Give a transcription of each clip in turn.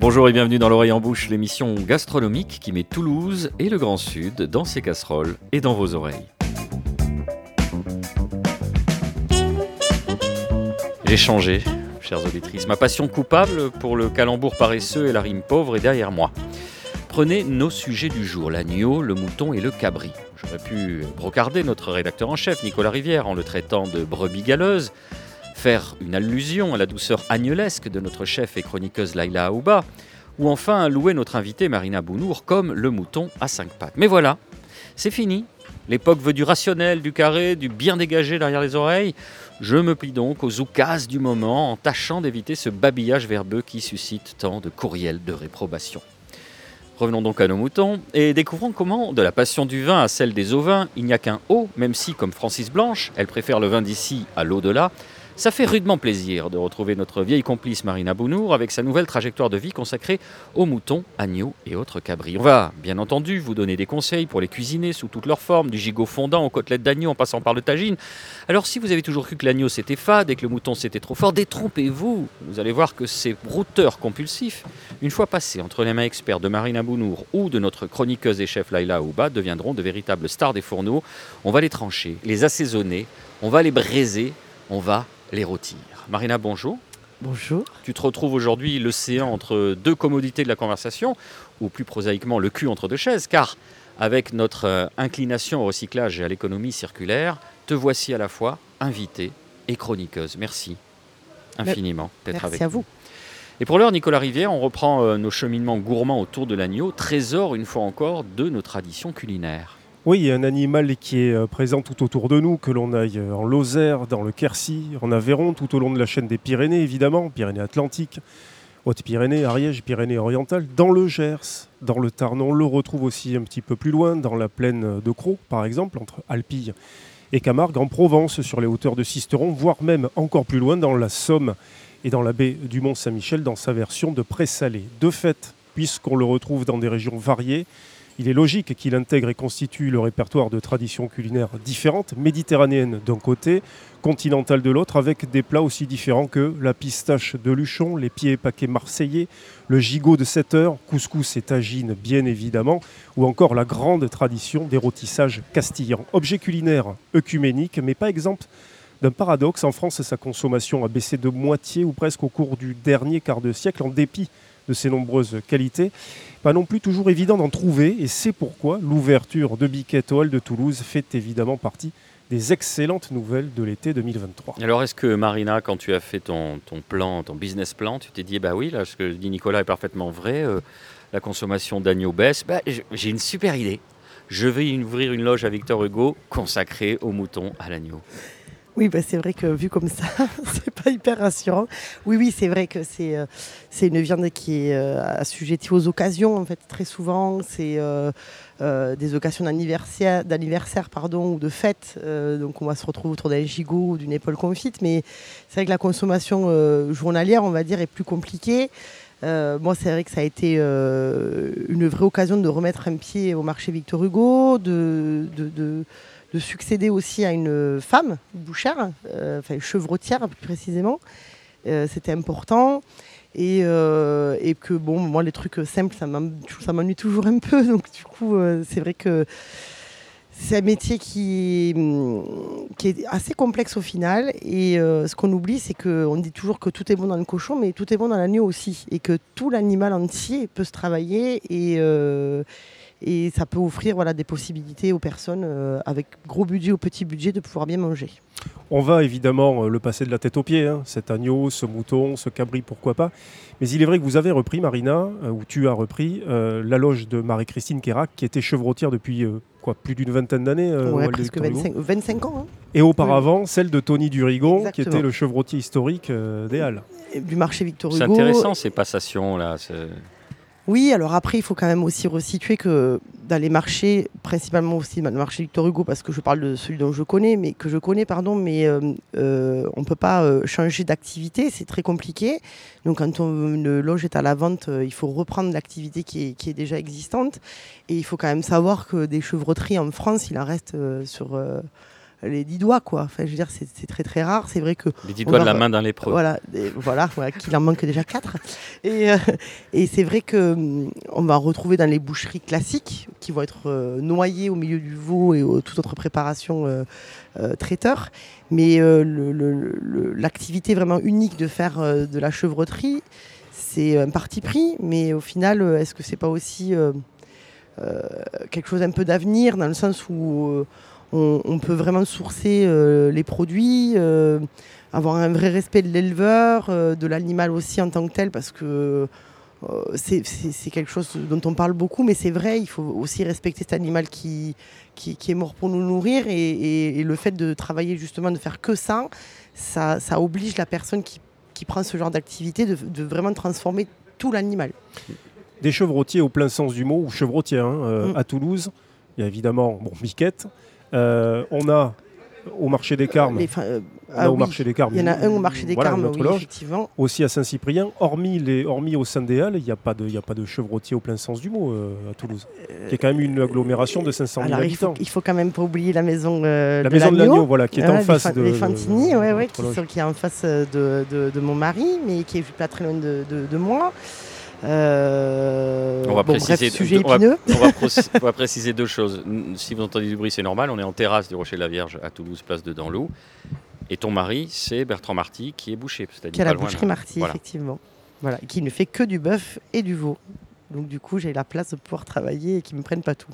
Bonjour et bienvenue dans l'oreille en bouche, l'émission gastronomique qui met Toulouse et le Grand Sud dans ses casseroles et dans vos oreilles. J'ai changé, chères auditrices. Ma passion coupable pour le calembour paresseux et la rime pauvre est derrière moi. Prenez nos sujets du jour, l'agneau, le mouton et le cabri. J'aurais pu brocarder notre rédacteur en chef, Nicolas Rivière, en le traitant de brebis galeuse, faire une allusion à la douceur agnelesque de notre chef et chroniqueuse Laila Aouba, ou enfin louer notre invité Marina Bounour comme le mouton à cinq pattes. Mais voilà, c'est fini. L'époque veut du rationnel, du carré, du bien dégagé derrière les oreilles. Je me plie donc aux oukases du moment en tâchant d'éviter ce babillage verbeux qui suscite tant de courriels de réprobation. Revenons donc à nos moutons et découvrons comment, de la passion du vin à celle des ovins, il n'y a qu'un haut, même si, comme Francis Blanche, elle préfère le vin d'ici à l'au-delà, ça fait rudement plaisir de retrouver notre vieille complice Marina Bounour avec sa nouvelle trajectoire de vie consacrée aux moutons, agneaux et autres cabris. On va, bien entendu, vous donner des conseils pour les cuisiner sous toutes leurs formes, du gigot fondant aux côtelettes d'agneau en passant par le tagine. Alors si vous avez toujours cru que l'agneau c'était fade et que le mouton c'était trop fort, détrompez-vous. Vous allez voir que ces brouteurs compulsifs, une fois passés entre les mains experts de Marina Bounour ou de notre chroniqueuse et chef Laila Ouba, deviendront de véritables stars des fourneaux. On va les trancher, les assaisonner, on va les braiser, on va les rôtir. Marina, bonjour. Bonjour. Tu te retrouves aujourd'hui l'océan entre deux commodités de la conversation, ou plus prosaïquement le cul entre deux chaises, car avec notre euh, inclination au recyclage et à l'économie circulaire, te voici à la fois invitée et chroniqueuse. Merci infiniment d'être avec Merci à vous. Et pour l'heure, Nicolas Rivière, on reprend euh, nos cheminements gourmands autour de l'agneau, trésor une fois encore de nos traditions culinaires. Oui, il y a un animal qui est euh, présent tout autour de nous, que l'on aille euh, en Lozère, dans le Quercy, en Aveyron, tout au long de la chaîne des Pyrénées, évidemment, Pyrénées-Atlantiques, Haute-Pyrénées, Ariège, Pyrénées-Orientales, dans le Gers, dans le Tarn. On le retrouve aussi un petit peu plus loin, dans la plaine de Crau, par exemple, entre Alpilles et Camargue, en Provence, sur les hauteurs de Sisteron, voire même encore plus loin, dans la Somme et dans la baie du Mont-Saint-Michel, dans sa version de présalé. De fait, puisqu'on le retrouve dans des régions variées, il est logique qu'il intègre et constitue le répertoire de traditions culinaires différentes, méditerranéennes d'un côté, continentales de l'autre, avec des plats aussi différents que la pistache de Luchon, les pieds paquets marseillais, le gigot de 7 heures, couscous et tagine bien évidemment, ou encore la grande tradition des rôtissages castillans. Objet culinaire œcuménique, mais pas exemple d'un paradoxe. En France, sa consommation a baissé de moitié ou presque au cours du dernier quart de siècle, en dépit de ses nombreuses qualités. Pas non plus toujours évident d'en trouver, et c'est pourquoi l'ouverture de Biquette Hall de Toulouse fait évidemment partie des excellentes nouvelles de l'été 2023. Alors, est-ce que Marina, quand tu as fait ton, plan, ton business plan, tu t'es dit, bah oui, là, ce que dit Nicolas est parfaitement vrai, euh, la consommation d'agneau baisse, j- j'ai une super idée. Je vais ouvrir une loge à Victor Hugo consacrée aux moutons, à l'agneau. Oui, bah, c'est vrai que vu comme ça, c'est pas hyper rassurant. Oui, oui, c'est vrai que c'est euh, une viande qui est euh, assujettie aux occasions, en fait, très souvent. C'est euh, des occasions d'anniversaire, ou de fête. Donc, on va se retrouver autour d'un gigot ou d'une épaule confite. Mais c'est vrai que la consommation journalière, on va dire, est plus compliquée. Moi, c'est vrai que ça a été une vraie occasion de remettre un pied au marché Victor Hugo, de, de- de succéder aussi à une femme bouchère, euh, enfin chevrotière plus précisément. Euh, C'était important. Et, euh, et que bon, moi, les trucs simples, ça m'en- ça m'ennuie toujours un peu. Donc, du coup, c'est vrai que c'est un métier qui, hum, qui est assez complexe au final. Et ce qu'on oublie, c'est qu'on dit toujours que tout est bon dans le cochon, mais tout est bon dans l'agneau aussi. Et que tout l'animal entier peut se travailler et, et ça peut offrir voilà, des possibilités aux personnes euh, avec gros budget ou petit budget de pouvoir bien manger. On va évidemment euh, le passer de la tête aux pieds, hein, cet agneau, ce mouton, ce cabri, pourquoi pas. Mais il est vrai que vous avez repris, Marina, euh, ou tu as repris, euh, la loge de Marie-Christine Kérac, qui était chevrotière depuis euh, quoi, plus d'une vingtaine d'années. euh, Ouais, presque Victor Hugo. 25, 25 ans. hein. Et auparavant, celle de Tony Durigon, qui était le chevrotier historique euh, des Halles. Et Du marché Victor Hugo. C'est intéressant ces passations-là. Oui, alors après, il faut quand même aussi resituer que dans les marchés, principalement aussi dans le marché Victor Hugo, parce que je parle de celui dont je connais, mais que je connais, pardon, mais euh, euh, on ne peut pas euh, changer d'activité, c'est très compliqué. Donc quand une loge est à la vente, il faut reprendre l'activité qui est, qui est déjà existante. Et il faut quand même savoir que des chevroteries en France, il en reste sur... euh, les dix doigts, quoi. Enfin, je veux dire, c'est très très rare. C'est vrai que. Les dix doigts de la main d'un lépreux. Voilà, voilà, qu'il en manque déjà quatre. Et, euh, et c'est vrai que hum, on va retrouver dans les boucheries classiques, qui vont être euh, noyées au milieu du veau et toute autre préparation euh, traiteur. Mais l'activité vraiment unique de faire de la chevroterie, c'est un parti pris. Mais au final, est-ce que c'est pas aussi quelque chose un peu d'avenir dans le sens où on, peut vraiment sourcer euh, les produits, euh, avoir un vrai respect de l'éleveur, euh, de l'animal aussi en tant que tel, parce que c'est quelque chose dont on parle beaucoup, mais c'est vrai, il faut aussi respecter cet animal qui, qui, est mort pour nous nourrir, et, le fait de travailler justement, de faire que ça, ça, oblige la personne qui, prend ce genre d'activité de, vraiment transformer tout l'animal. Des chevrotiers au plein sens du mot, ou chevrotiers hein, mm. à Toulouse, il y a évidemment bon, Miquette, euh, on a au marché des Carmes. Euh, ah au marché des Carmes. Il y en a un au marché des Carmes, effectivement. Aussi à Saint-Cyprien. Hormis, les, hormis au sein des Halles, il n'y a, pas de, a pas de chevrotier au plein sens du mot euh, à Toulouse. Il y a quand même une agglomération de 500 000 habitants. Il faut, faut quand même pas oublier la maison La maison de l'agneau, voilà, qui est en face de. Les Fantini, ouais, ouais, qui, est en face de, de, mon mari, mais qui est pas très loin de, moi. Euh, on, va préciser, on, va, préciser deux choses. Si vous entendez du bruit, c'est normal. On est en terrasse du Rocher de la Vierge à Toulouse, place de Danlou. Et ton mari, c'est Bertrand Marty, qui est boucher. Qui a la boucherie Marty, effectivement. Voilà, qui ne fait que du bœuf et du veau. Donc du coup, j'ai la place de pouvoir travailler et qu'ils ne me prennent pas tout.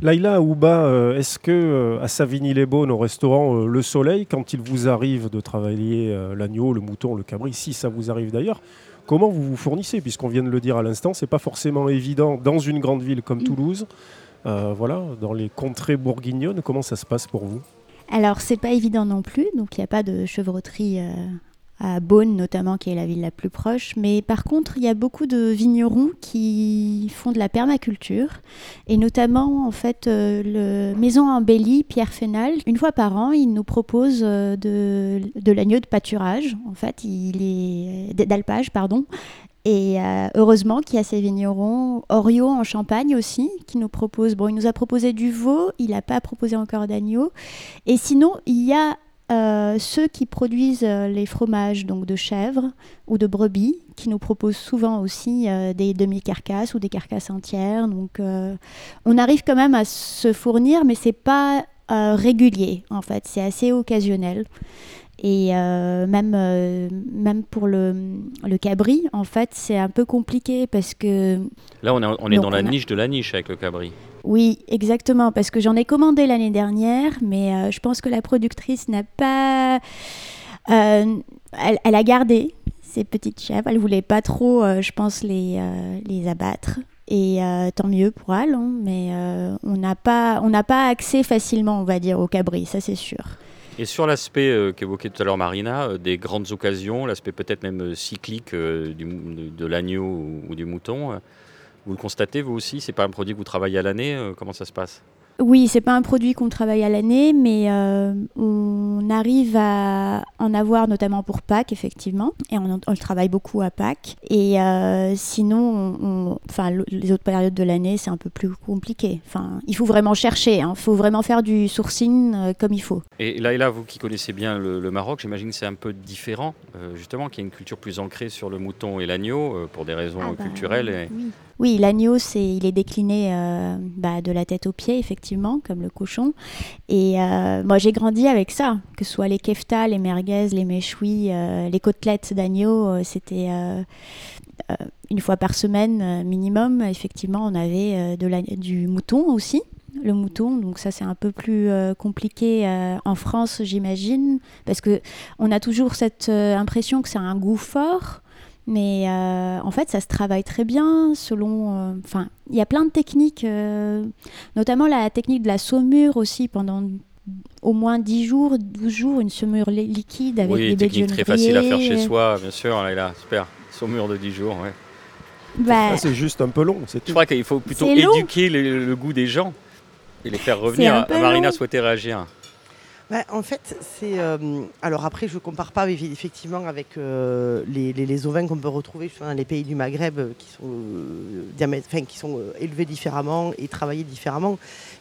Laïla Ouba, euh, est-ce que euh, à Savigny-les-Beaunes, au restaurant Le Soleil, quand il vous arrive de travailler l'agneau, le mouton, le cabri, si ça vous arrive d'ailleurs, Comment vous vous fournissez Puisqu'on vient de le dire à l'instant, c'est pas forcément évident dans une grande ville comme mm. Toulouse. Euh, voilà, dans les contrées bourguignonnes, comment ça se passe pour vous? Alors, c'est pas évident non plus, donc il n'y a pas de chevroterie euh, à Beaune notamment, qui est la ville la plus proche. Mais par contre, il y a beaucoup de vignerons qui font de la permaculture, et notamment en fait euh, le Maison Embellie Pierre Fénal. Une fois par an, il nous propose euh, de, de l'agneau de pâturage, en fait, il est d'alpage, pardon. Et euh, heureusement qu'il y a ces vignerons, Orio en Champagne aussi, qui nous propose. Bon, il nous a proposé du veau, il n'a pas proposé encore d'agneau. Et sinon, il y a euh, ceux qui produisent euh, les fromages donc de chèvre ou de brebis, qui nous proposent souvent aussi euh, des demi-carcasses ou des carcasses entières. Donc, on arrive quand même à se fournir, mais c'est pas régulier en fait, c'est assez occasionnel. Et même, même pour le, le cabri, en fait, c'est un peu compliqué parce que... Là, on est, on est dans la niche de la niche avec le cabri. Oui, exactement, parce que j'en ai commandé l'année dernière, mais euh, je pense que la productrice n'a pas... Euh, elle, a gardé ces petites chèvres, elle voulait pas trop, euh, je pense, les, les abattre. Et tant mieux pour elle, hein, mais on n'a pas, pas accès facilement, on va dire, au cabri, ça c'est sûr. Et sur l'aspect qu'évoquait tout à l'heure Marina, des grandes occasions, l'aspect peut-être même cyclique de, de l'agneau ou, du mouton, vous le constatez vous aussi C'est pas un produit que vous travaillez à l'année euh, Comment ça se passe? Oui, c'est pas un produit qu'on travaille à l'année, mais euh, on arrive à en avoir notamment pour Pâques, effectivement, et on, le travaille beaucoup à Pâques. Et euh, sinon, enfin, les autres périodes de l'année, c'est un peu plus compliqué. Enfin, il faut vraiment chercher, il hein. faut vraiment faire du sourcing comme il faut. Et là, et là, vous qui connaissez bien le, Maroc, j'imagine que c'est un peu différent, justement, qu'il y a une culture plus ancrée sur le mouton et l'agneau, pour des raisons ah bah culturelles. Et... Oui, l'agneau, c'est, il est décliné euh, bah, de la tête aux pieds, effectivement, comme le cochon. Et euh, moi, j'ai grandi avec ça, que ce soit les keftas, les merguez, les méchouis, euh, les côtelettes d'agneau, c'était une fois par semaine minimum. Effectivement, on avait du mouton aussi. Le mouton, donc ça c'est un peu plus compliqué en France, j'imagine, parce que on a toujours cette impression que c'est un goût fort. Mais euh, en fait, ça se travaille très bien selon. Euh, enfin, il y a plein de techniques, euh, notamment la technique de la saumure aussi pendant au moins 10 jours, 12 jours, une saumure liquide avec oui, des technique très facile à faire chez soi, bien sûr. Là, là super. Saumure de 10 jours, ouais. Bah, c'est juste un peu long, c'est tout. Je crois qu'il faut plutôt éduquer le, goût des gens et les faire revenir. Marina souhaitait réagir. Bah, en fait, c'est. euh, alors après, je ne compare pas effectivement avec euh, les, ovins qu'on peut retrouver dans les pays du Maghreb euh, qui sont, qui sont élevés différemment et travaillés différemment.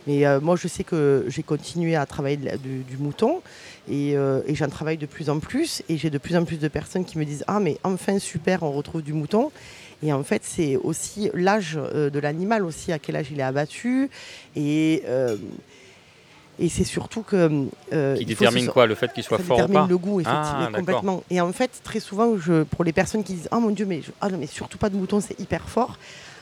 Mais moi, je sais que j'ai continué à travailler du, mouton et, et j'en travaille de plus en plus. Et j'ai de plus en plus de personnes qui me disent Ah, mais enfin, super, on retrouve du mouton. Et en fait, c'est aussi l'âge de l'animal, aussi à quel âge il est abattu. Et. Et c'est surtout que. euh, Qui détermine quoi Le fait qu'il soit ça fort ou détermine pas le goût, Ah, effectivement, complètement. Et en fait, très souvent, je, pour les personnes qui disent Ah mon Dieu, mais, je- ah non, mais surtout pas de mouton, c'est hyper fort.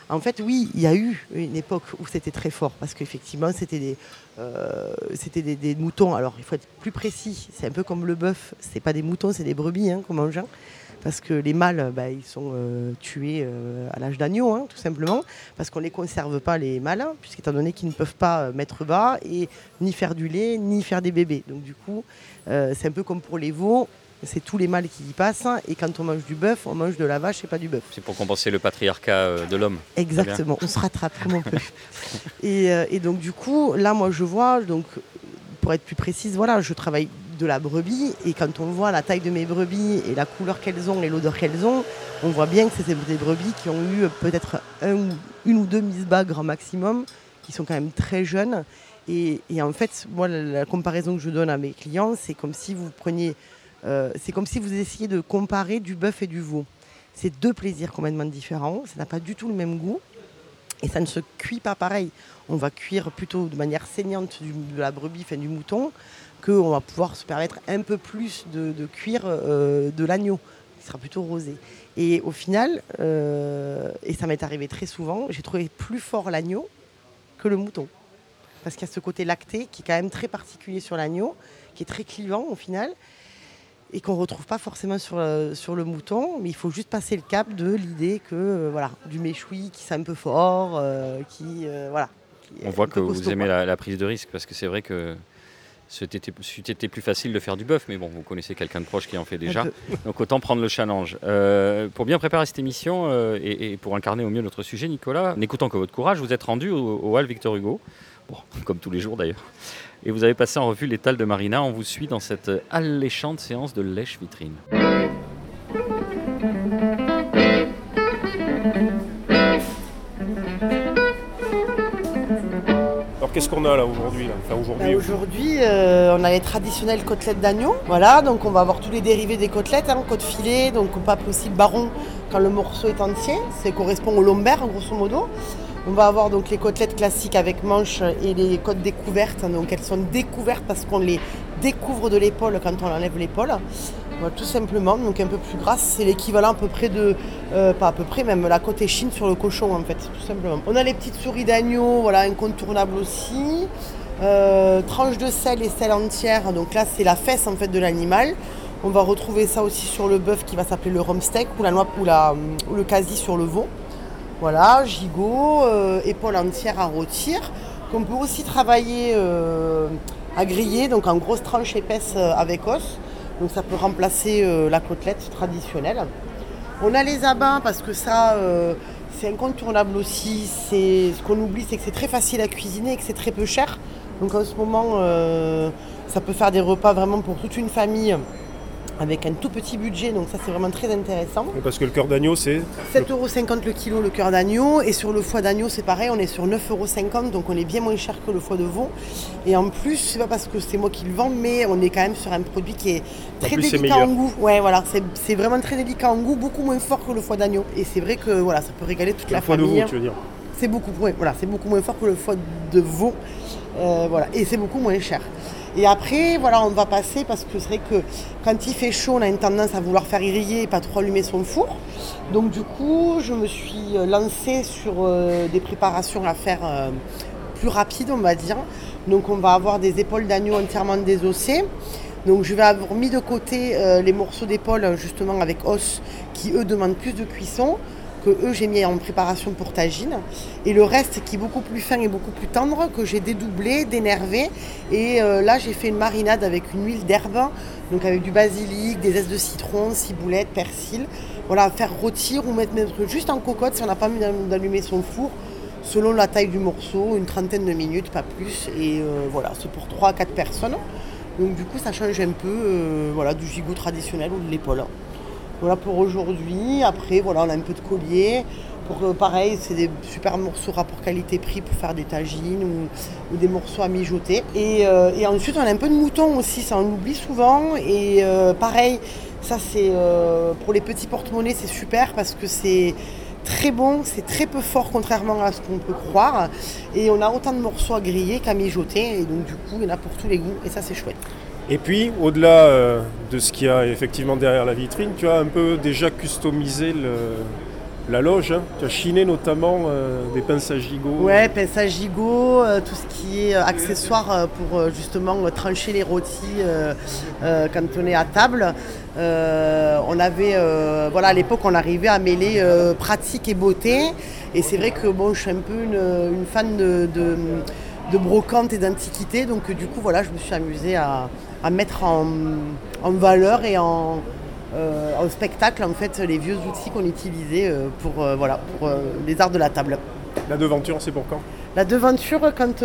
En fait, oui, il y a eu une époque où c'était très fort, parce qu'effectivement, c'était des, euh, c'était des, des moutons. Alors, il faut être plus précis. C'est un peu comme le bœuf. C'est pas des moutons, c'est des brebis hein, qu'on mange. Parce que les mâles, bah, ils sont euh, tués euh, à l'âge d'agneau, hein, tout simplement. Parce qu'on ne les conserve pas, les mâles, hein, puisqu'étant donné qu'ils ne peuvent pas euh, mettre bas et ni faire du lait, ni faire des bébés. Donc, du coup, c'est un peu comme pour les veaux. C'est tous les mâles qui y passent. hein, Et quand on mange du bœuf, on mange de la vache et pas du bœuf. C'est pour compenser le patriarcat de l'homme. Exactement, on se rattrape comme on peut. et, et donc du coup, là moi je vois, donc pour être plus précise, voilà, je travaille de la brebis et quand on voit la taille de mes brebis et la couleur qu'elles ont et l'odeur qu'elles ont, on voit bien que c'est des brebis qui ont eu peut-être un une ou deux mises bas maximum, qui sont quand même très jeunes. Et, en fait, moi, la, comparaison que je donne à mes clients, c'est comme si vous preniez, euh, c'est comme si vous essayiez de comparer du bœuf et du veau. C'est deux plaisirs complètement différents. Ça n'a pas du tout le même goût. Et ça ne se cuit pas pareil. On va cuire plutôt de manière saignante de la brebis, enfin du mouton, qu'on va pouvoir se permettre un peu plus de, de cuire euh, de l'agneau, qui sera plutôt rosé. Et au final, euh, et ça m'est arrivé très souvent, j'ai trouvé plus fort l'agneau que le mouton. Parce qu'il y a ce côté lacté qui est quand même très particulier sur l'agneau, qui est très clivant au final, et qu'on ne retrouve pas forcément sur, le- sur le mouton. Mais il faut juste passer le cap de l'idée que, euh, voilà, du méchoui qui sent un peu fort, euh, qui. euh, voilà. qui On voit que vous aimez la prise de risque parce que c'est vrai que c'était c'eût été plus facile de faire du bœuf, mais bon, vous connaissez quelqu'un de proche qui en fait déjà, donc autant prendre le challenge. Euh, pour bien préparer cette émission euh, et, et pour incarner au mieux notre sujet, Nicolas, n'écoutant que votre courage, vous êtes rendu au, au Hall Victor Hugo, bon, comme tous les jours d'ailleurs, et vous avez passé en revue l'étal de Marina. On vous suit dans cette alléchante séance de lèche-vitrine. Alors qu'est-ce qu'on a là aujourd'hui Enfin, Bah, aujourd'hui, Aujourd'hui, euh, on a les traditionnelles côtelettes d'agneau. Voilà, donc on va avoir tous les dérivés des côtelettes, hein, côte filet, donc appeler aussi baron quand le morceau est entier. Ça correspond au lombaire, grosso modo. On va avoir donc les côtelettes classiques avec manches et les côtes découvertes. Donc elles sont découvertes parce qu'on les découvre de l'épaule quand on enlève l'épaule. Voilà, tout simplement, donc un peu plus grasse. C'est l'équivalent à peu près de, euh, pas à peu près, même la côte échine sur le cochon en fait, tout simplement. On a les petites souris d'agneau, voilà, incontournables aussi. Euh, tranche de sel et sel entière, donc là c'est la fesse en fait de l'animal. On va retrouver ça aussi sur le bœuf qui va s'appeler le rumsteak ou la noix ou, la, ou le quasi sur le veau. Voilà, gigot, euh, épaule entière à rôtir. Qu'on peut aussi travailler euh, à griller, donc en grosses tranches épaisses avec os. Donc ça peut remplacer euh, la côtelette traditionnelle. On a les abats parce que ça, euh, c'est incontournable aussi. C'est ce qu'on oublie, c'est que c'est très facile à cuisiner et que c'est très peu cher. Donc en ce moment, euh, ça peut faire des repas vraiment pour toute une famille avec un tout petit budget. Donc ça, c'est vraiment très intéressant. Parce que le cœur d'agneau, c'est 7,50€ le kilo le cœur d'agneau et sur le foie d'agneau c'est pareil, on est sur 9,50€ donc on est bien moins cher que le foie de veau. Et en plus, c'est pas parce que c'est moi qui le vends, mais on est quand même sur un produit qui est très plus, délicat en goût. Ouais voilà, c'est vraiment très délicat en goût, beaucoup moins fort que le foie d'agneau. Et c'est vrai que voilà, ça peut régaler toute le la foie de veau, tu veux dire. C'est beaucoup, ouais, voilà, beaucoup moins fort que le foie de veau. Euh, voilà, et c'est beaucoup moins cher. Et après, voilà, on va passer parce que c'est vrai que quand il fait chaud, on a une tendance à vouloir faire griller et pas trop allumer son four. Donc du coup, je me suis euh, lancée sur euh, des préparations à faire euh, plus rapides, on va dire. Donc on va avoir des épaules d'agneau entièrement désossées. Donc je vais avoir mis de côté les morceaux d'épaule justement avec os qui eux demandent plus de cuisson que eux j'ai mis en préparation pour tagine et le reste qui est beaucoup plus fin et beaucoup plus tendre que j'ai dédoublé, dénervé. Et euh, là j'ai fait une marinade avec une huile d'herbe. Donc avec du basilic, des zestes de citron, ciboulette, persil. Voilà faire rôtir ou mettre, juste en cocotte si on n'a pas mis d'allumer son four selon la taille du morceau, une trentaine de minutes, pas plus. Et euh, voilà c'est pour 3 à 4 personnes. Donc du coup, ça change un peu voilà, du gigot traditionnel ou de l'épaule. Voilà pour aujourd'hui. Après, voilà, on a un peu de collier. Pour, pareil, c'est des super morceaux rapport qualité-prix pour faire des tagines ou, des morceaux à mijoter. Et, et, ensuite, on a un peu de mouton aussi, ça on l'oublie souvent. Et pareil, ça c'est pour les petits porte-monnaies, c'est super parce que c'est très bon, c'est très peu fort contrairement à ce qu'on peut croire. Et on a autant de morceaux à griller qu'à mijoter. Et donc du coup, il y en a pour tous les goûts. Et ça, c'est chouette. Et puis, au-delà euh, de ce qu'il y a effectivement derrière la vitrine, tu as un peu déjà customisé la loge. Hein. Tu as chiné notamment euh, des pinces à gigot. Ouais, pinces à gigot, euh, tout ce qui est accessoire pour justement trancher les rôtis quand on est à table. on avait, voilà, à l'époque, on arrivait à mêler pratique et beauté. Et c'est vrai que bon, je suis un peu une, fan de, de, brocante et d'antiquité. Donc du coup, voilà, je me suis amusée à, mettre en, en valeur et en, euh, au spectacle en fait les vieux outils qu'on utilisait euh, pour, euh, voilà, pour les arts de la table. La devanture, c'est pour quand? La devanture, quand,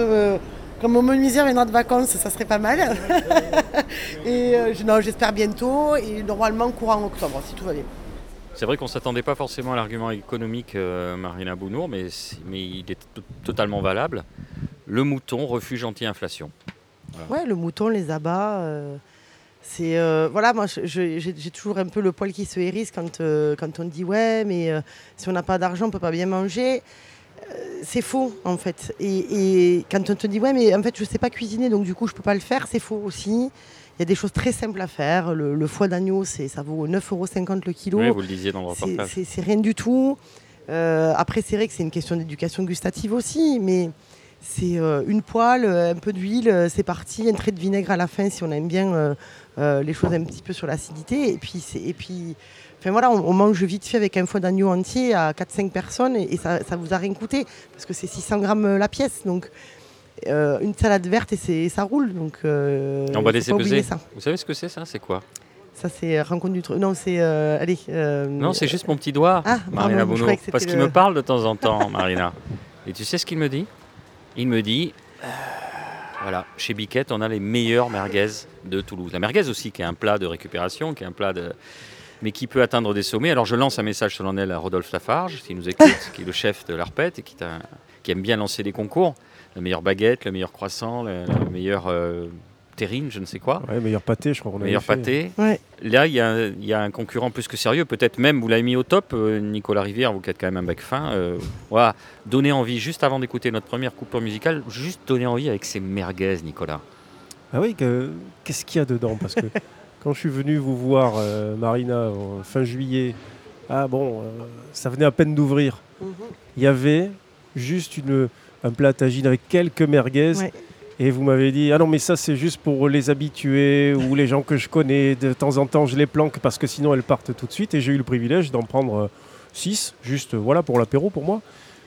quand mon menuisier viendra de vacances, ça serait pas mal. et non, j'espère bientôt et normalement courant octobre, si tout va bien. C'est vrai qu'on ne s'attendait pas forcément à l'argument économique, Marina Bounour, mais, mais il est totalement valable. Le mouton, refuge anti-inflation. Ouais, le mouton, les abats. C'est euh, voilà, moi j'ai toujours un peu le poil qui se hérisse quand, euh, quand on dit ouais, mais euh, si on n'a pas d'argent, on peut pas bien manger. c'est faux en fait. Et, quand on te dit ouais, mais en fait je sais pas cuisiner, donc du coup je peux pas le faire, c'est faux aussi. Il y a des choses très simples à faire. Le, foie d'agneau, ça vaut 9,50 euros le kilo. Oui, vous le disiez dans le reportage. C'est rien du tout. après, c'est vrai que c'est une question d'éducation gustative aussi, mais c'est une poêle, un peu d'huile, c'est parti, un trait de vinaigre à la fin si on aime bien euh, les choses un petit peu sur l'acidité. Et puis, et puis enfin, voilà, on, mange vite fait avec un foie d'agneau entier à 4-5 personnes et, ça, ça vous a rien coûté parce que c'est 600 grammes la pièce. Donc euh, une salade verte et ça roule. Donc, euh, on va laisser peser. Ça. Vous savez ce que c'est ça? C'est quoi? Ça, c'est rencontre du truc. Non, c'est. allez. non, c'est juste mon petit doigt, ah, Marina Bono. Parce qu'il me parle de temps en temps, Marina. Et tu sais ce qu'il me dit? Il me dit voilà, chez Biquette, on a les meilleures merguez de Toulouse. La merguez aussi, qui est un plat de récupération, qui est un plat de mais qui peut atteindre des sommets. Alors je lance un message solennel à Rodolphe Lafarge, qui nous écoute, qui est le chef de l'Arpette et qui, qui, aime bien lancer des concours. La meilleure baguette, le meilleur croissant, le, meilleur euh, terrine, je ne sais quoi. Ouais, meilleur pâté, je crois qu'on a Meilleur pâté. Là, il y, a un concurrent plus que sérieux. Peut-être même, vous l'avez mis au top, euh, Nicolas Rivière, vous qui êtes quand même un bec fin. Euh, voilà, donner envie, juste avant d'écouter notre première coupure musicale, juste donner envie avec ces merguez, Nicolas. Ah oui, qu'est-ce qu'il y a dedans? Parce que quand je suis venu vous voir, euh, Marina, fin juillet, ah bon, ça venait à peine d'ouvrir. Mhm. Il y avait juste une, un plat tagine avec quelques merguez. Et vous m'avez dit, ah non, mais ça, c'est juste pour les habitués ou les gens que je connais. De temps en temps, je les planque parce que sinon, elles partent tout de suite. Et j'ai eu le privilège d'en prendre 6, euh, juste euh, voilà pour l'apéro pour moi.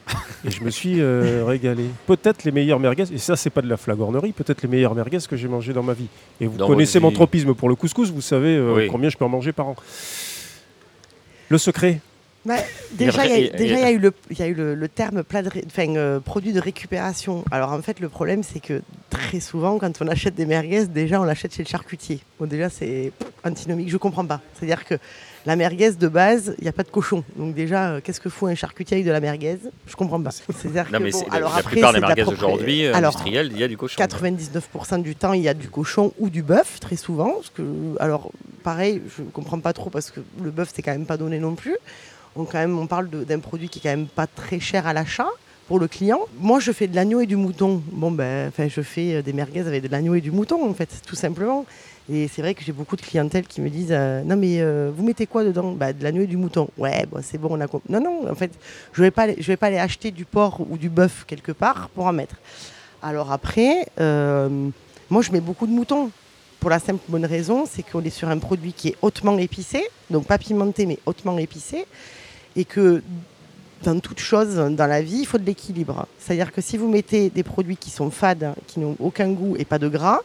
Et je me suis euh, régalé. Peut-être les meilleures merguez, et ça, c'est pas de la flagornerie, peut-être les meilleures merguez que j'ai mangées dans ma vie. Et vous connaissez mon tropisme pour le couscous, vous savez combien je peux en manger par an. Le secret, bah, déjà, il y, a eu le, y a eu le, terme plat de euh, produit de récupération. Alors en fait, le problème, c'est que très souvent, quand on achète des merguez, déjà, on l'achète chez le charcutier. Bon, déjà, c'est antinomique. Je comprends pas. C'est-à-dire que la merguez de base, il n'y a pas de cochon. Donc déjà, euh, qu'est-ce que fout un charcutier avec de la merguez? Je comprends pas. C'est-à-dire que, bon, alors la plupart des merguez aujourd'hui, euh, industrielles, il y a du cochon. 99% du temps, il y a du cochon ou du bœuf, très souvent. Parce que, alors, pareil, je comprends pas trop parce que le bœuf, c'est quand même pas donné non plus. On, quand même, on parle d'un produit qui est quand même pas très cher à l'achat pour le client. Moi, je fais de l'agneau et du mouton. Bon, ben, enfin, je fais euh, des merguez avec de l'agneau et du mouton, en fait, tout simplement. Et c'est vrai que j'ai beaucoup de clientèle qui me disent euh, Non, mais euh, vous mettez quoi dedans? Bah, De l'agneau et du mouton. Ouais, bon, c'est bon, on a Non, non, en fait, je ne vais, pas, je vais pas aller acheter du porc ou du bœuf quelque part pour en mettre. Alors après, moi, je mets beaucoup de moutons. Pour la simple bonne raison, c'est qu'on est sur un produit qui est hautement épicé, donc pas pimenté, mais hautement épicé et que dans toute chose dans la vie, il faut de l'équilibre. C'est-à-dire que si vous mettez des produits qui sont fades, qui n'ont aucun goût et pas de gras,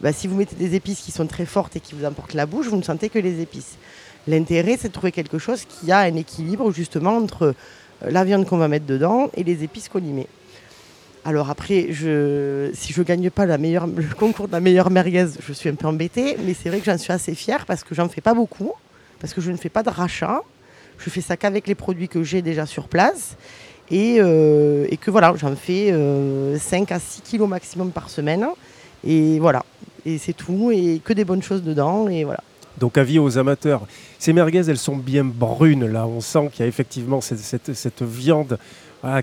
bah, si vous mettez des épices qui sont très fortes et qui vous emportent la bouche, vous ne sentez que les épices. L'intérêt, c'est de trouver quelque chose qui a un équilibre justement entre euh, la viande qu'on va mettre dedans et les épices qu'on y met. Alors après, je, si je gagne pas le concours de la meilleure merguez, je suis un peu embêtée, mais c'est vrai que j'en suis assez fière parce que j'en fais pas beaucoup, parce que je ne fais pas de rachat. Je fais ça qu'avec les produits que j'ai déjà sur place. Et, euh, et que voilà, j'en fais 5 à 6 kilos maximum par semaine. Et voilà, et c'est tout, et que des bonnes choses dedans, et voilà. Donc avis aux amateurs. Ces merguez, elles sont bien brunes là. On sent qu'il y a effectivement cette, cette- cette viande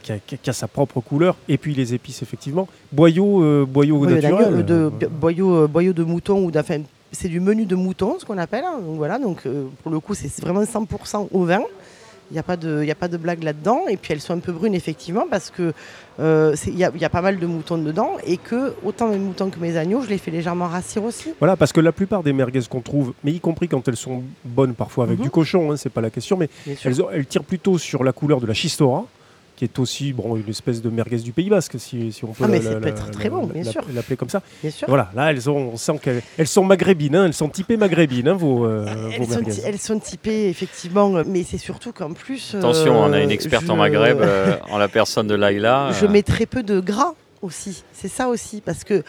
qui, a, qui a sa propre couleur. Et puis les épices effectivement. Boyau, euh, boyau Boyau naturel. d'agneau, euh, de, bi- boyau, euh, boyau de mouton ou d'enfin, c'est du menu de mouton ce qu'on appelle. hein. Donc voilà, donc euh, pour le coup c'est vraiment 100% au vin. Il n'y a, pas de- y a pas de blague là-dedans. Et puis elles sont un peu brunes effectivement parce que euh, il y, a- il y a pas mal de moutons dedans et que autant mes moutons que mes agneaux, je les fais légèrement rassir aussi. Voilà, parce que la plupart des merguez qu'on trouve, mais y compris quand elles sont bonnes parfois avec Mhm. du cochon, hein, c'est pas la question, mais elles, elles tirent plutôt sur la couleur de la chistora, qui est aussi bon, une espèce de merguez du Pays Basque, si, si on peut Ah, mais la- ça la- peut être la- très bon, la- bien la- sûr. l'appeler comme ça. Bien sûr. Voilà, là, elles ont, on sent qu'elles elles sont maghrébines, hein, elles sont typées maghrébines, hein, vos, euh, Elles vos sont, merguez. ti- elles sont typées effectivement, mais c'est surtout qu'en plus. Attention, on a euh, une experte en Maghreb, euh, en la personne de Laïla. Je mets très peu de gras aussi. C'est ça aussi. Parce que, Mm.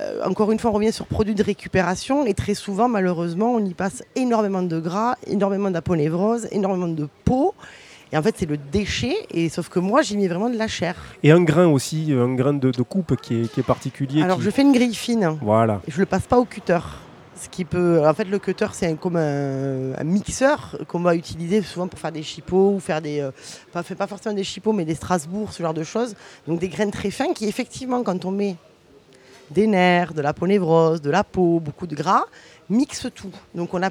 euh, encore une fois, on revient sur produits de récupération. Et très souvent, malheureusement, on y passe énormément de gras, énormément d'aponévrose, énormément de peau. Et en fait, c'est le déchet. Et sauf que moi, j'y mets vraiment de la chair. Et un grain aussi, un grain de, de coupe qui est, qui est particulier. Alors, qui- je fais une grille fine. Voilà. Je le passe pas au cutter. Ce qui peut, en fait, le cutter, c'est un- comme un, un mixeur qu'on va utiliser souvent pour faire des chipots ou faire des, euh, pas, pas forcément des chipots, mais des Strasbourg, ce genre de choses. Donc des graines très fins qui, effectivement, quand on met des nerfs, de la ponévrose, de la peau, beaucoup de gras, mixe tout. Donc on a,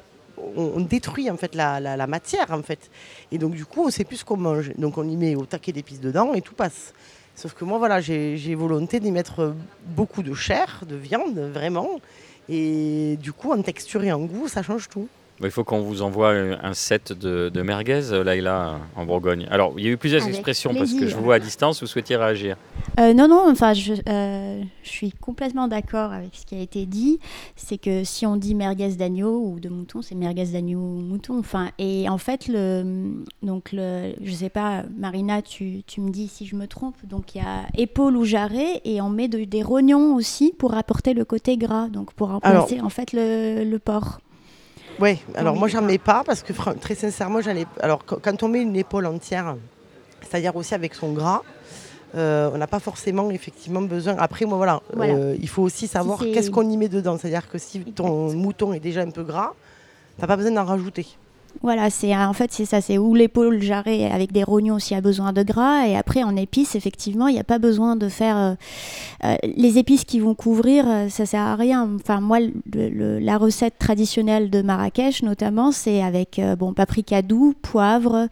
on, détruit en fait la, matière en fait. Et donc du coup, on sait plus ce qu'on mange. Donc on y met au taquet d'épices dedans et tout passe. Sauf que moi, voilà, j'ai j'ai volonté d'y mettre beaucoup de chair, de viande, vraiment. Et du coup, en texture et en goût, ça change tout. Bah, Il faut qu'on vous envoie euh, un set de, de merguez, euh, Laïla, en Bourgogne. Alors, il y a eu plusieurs Avec expressions parce que je vous vois à distance, vous souhaitiez réagir. Euh, non, non, enfin, je, euh, je suis complètement d'accord avec ce qui a été dit. C'est que si on dit merguez d'agneau ou de mouton, c'est merguez d'agneau ou mouton. Enfin, et en fait, le, donc le, je sais pas, Marina, tu, tu me dis si je me trompe. Donc il y a épaule ou jarret et on met de- des rognons aussi pour apporter le côté gras, donc pour remplacer en fait le, le porc. Ouais, alors Oui, moi, j'en mets pas parce que très sincèrement, j'en ai. Alors, qu- quand on met une épaule entière, c'est-à-dire aussi avec son gras, euh, on n'a pas forcément effectivement besoin. Après, moi, voilà, Voilà. euh, il faut aussi savoir qu'est-ce qu'on y met dedans. C'est-à-dire que si ton mouton est déjà un peu gras, t'as pas besoin d'en rajouter. Voilà, c'est en fait c'est ça, c'est ou l'épaule jarret avec des rognons s'il y a besoin de gras, et après en épices effectivement il n'y a pas besoin de faire euh, euh, les épices qui vont couvrir, euh, ça sert à rien. Enfin moi le- le- la recette traditionnelle de Marrakech notamment c'est avec euh, bon paprika doux, poivre,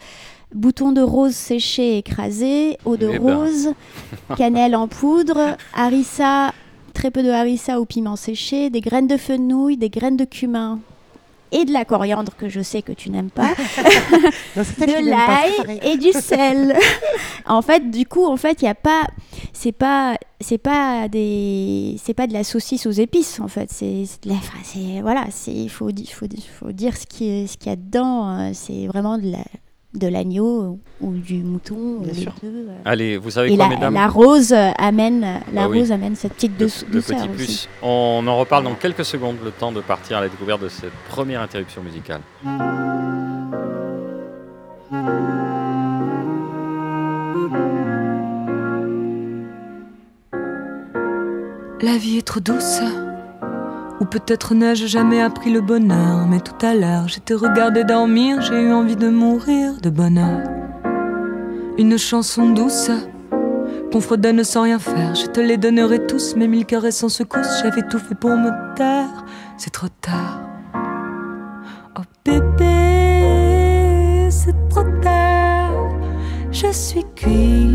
bouton de rose séché écrasé, eau de Eh ben. rose, cannelle en poudre, harissa, très peu de harissa ou piment séché, des graines de fenouil, des graines de cumin. Et de la coriandre que je sais que tu n'aimes pas Non, de l'ail et du sel. en fait, du coup, en fait, il y a pas, c'est pas, c'est pas des, c'est pas de la saucisse aux épices. En fait, c'est, de la, enfin, c'est, voilà, c'est, il faut, faut, faut dire ce qui, est- ce qu'il y a dedans. euh, C'est vraiment de la, de l'agneau ou du mouton. ou Bien les sûr. deux, euh. Allez, vous savez Et quoi, la, mesdames la rose amène, la Bah oui. rose amène cette petite le, douce- le douceur petit aussi. plus. On en reparle dans quelques secondes, le temps de partir à la découverte de cette première interruption musicale. La vie est trop douce. Ou peut-être n'ai-je jamais appris le bonheur, mais tout à l'heure, te regardé dormir, j'ai eu envie de mourir de bonheur. Une chanson douce qu'on fredonne sans rien faire, je te les donnerai tous, mes mille caresses sans secousse, j'avais tout fait pour me taire, c'est trop tard. Oh bébé, c'est trop tard, je suis cuite.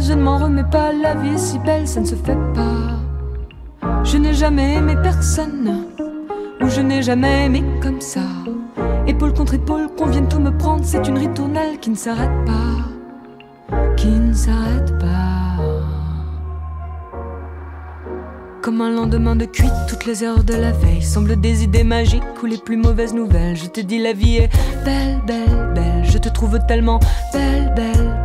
Je ne m'en remets pas, la vie est si belle, ça ne se fait pas. Je n'ai jamais aimé personne, ou je n'ai jamais aimé comme ça. Épaule contre épaule, qu'on vienne tout me prendre. C'est une ritournelle qui ne s'arrête pas, qui ne s'arrête pas. Comme un lendemain de cuite, toutes les heures de la veille semblent des idées magiques ou les plus mauvaises nouvelles. Je te dis, la vie est belle, belle, belle. Je te trouve tellement belle, belle,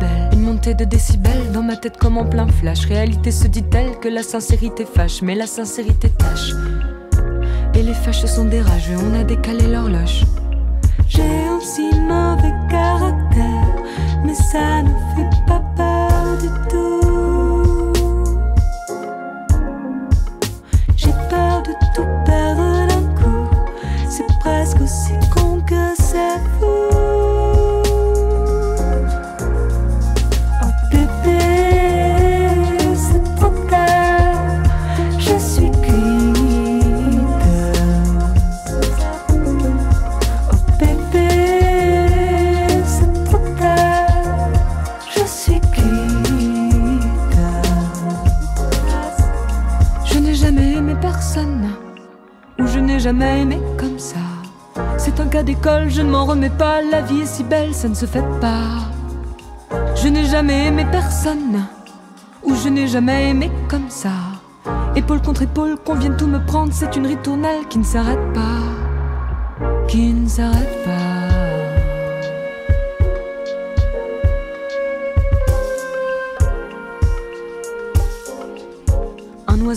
de décibels dans ma tête comme en plein flash. Réalité se dit-elle que la sincérité fâche, mais la sincérité tâche. Et les fâches sont des on a décalé l'horloge. J'ai aussi mauvais caractère, mais ça ne fait pas peur du tout. J'ai peur de tout perdre d'un coup, c'est presque aussi remets pas. La vie est si belle, ça ne se fait pas. Je n'ai jamais aimé personne, ou je n'ai jamais aimé comme ça. Épaule contre épaule, qu'on vienne tout me prendre, c'est une ritournelle qui ne s'arrête pas, qui ne s'arrête pas.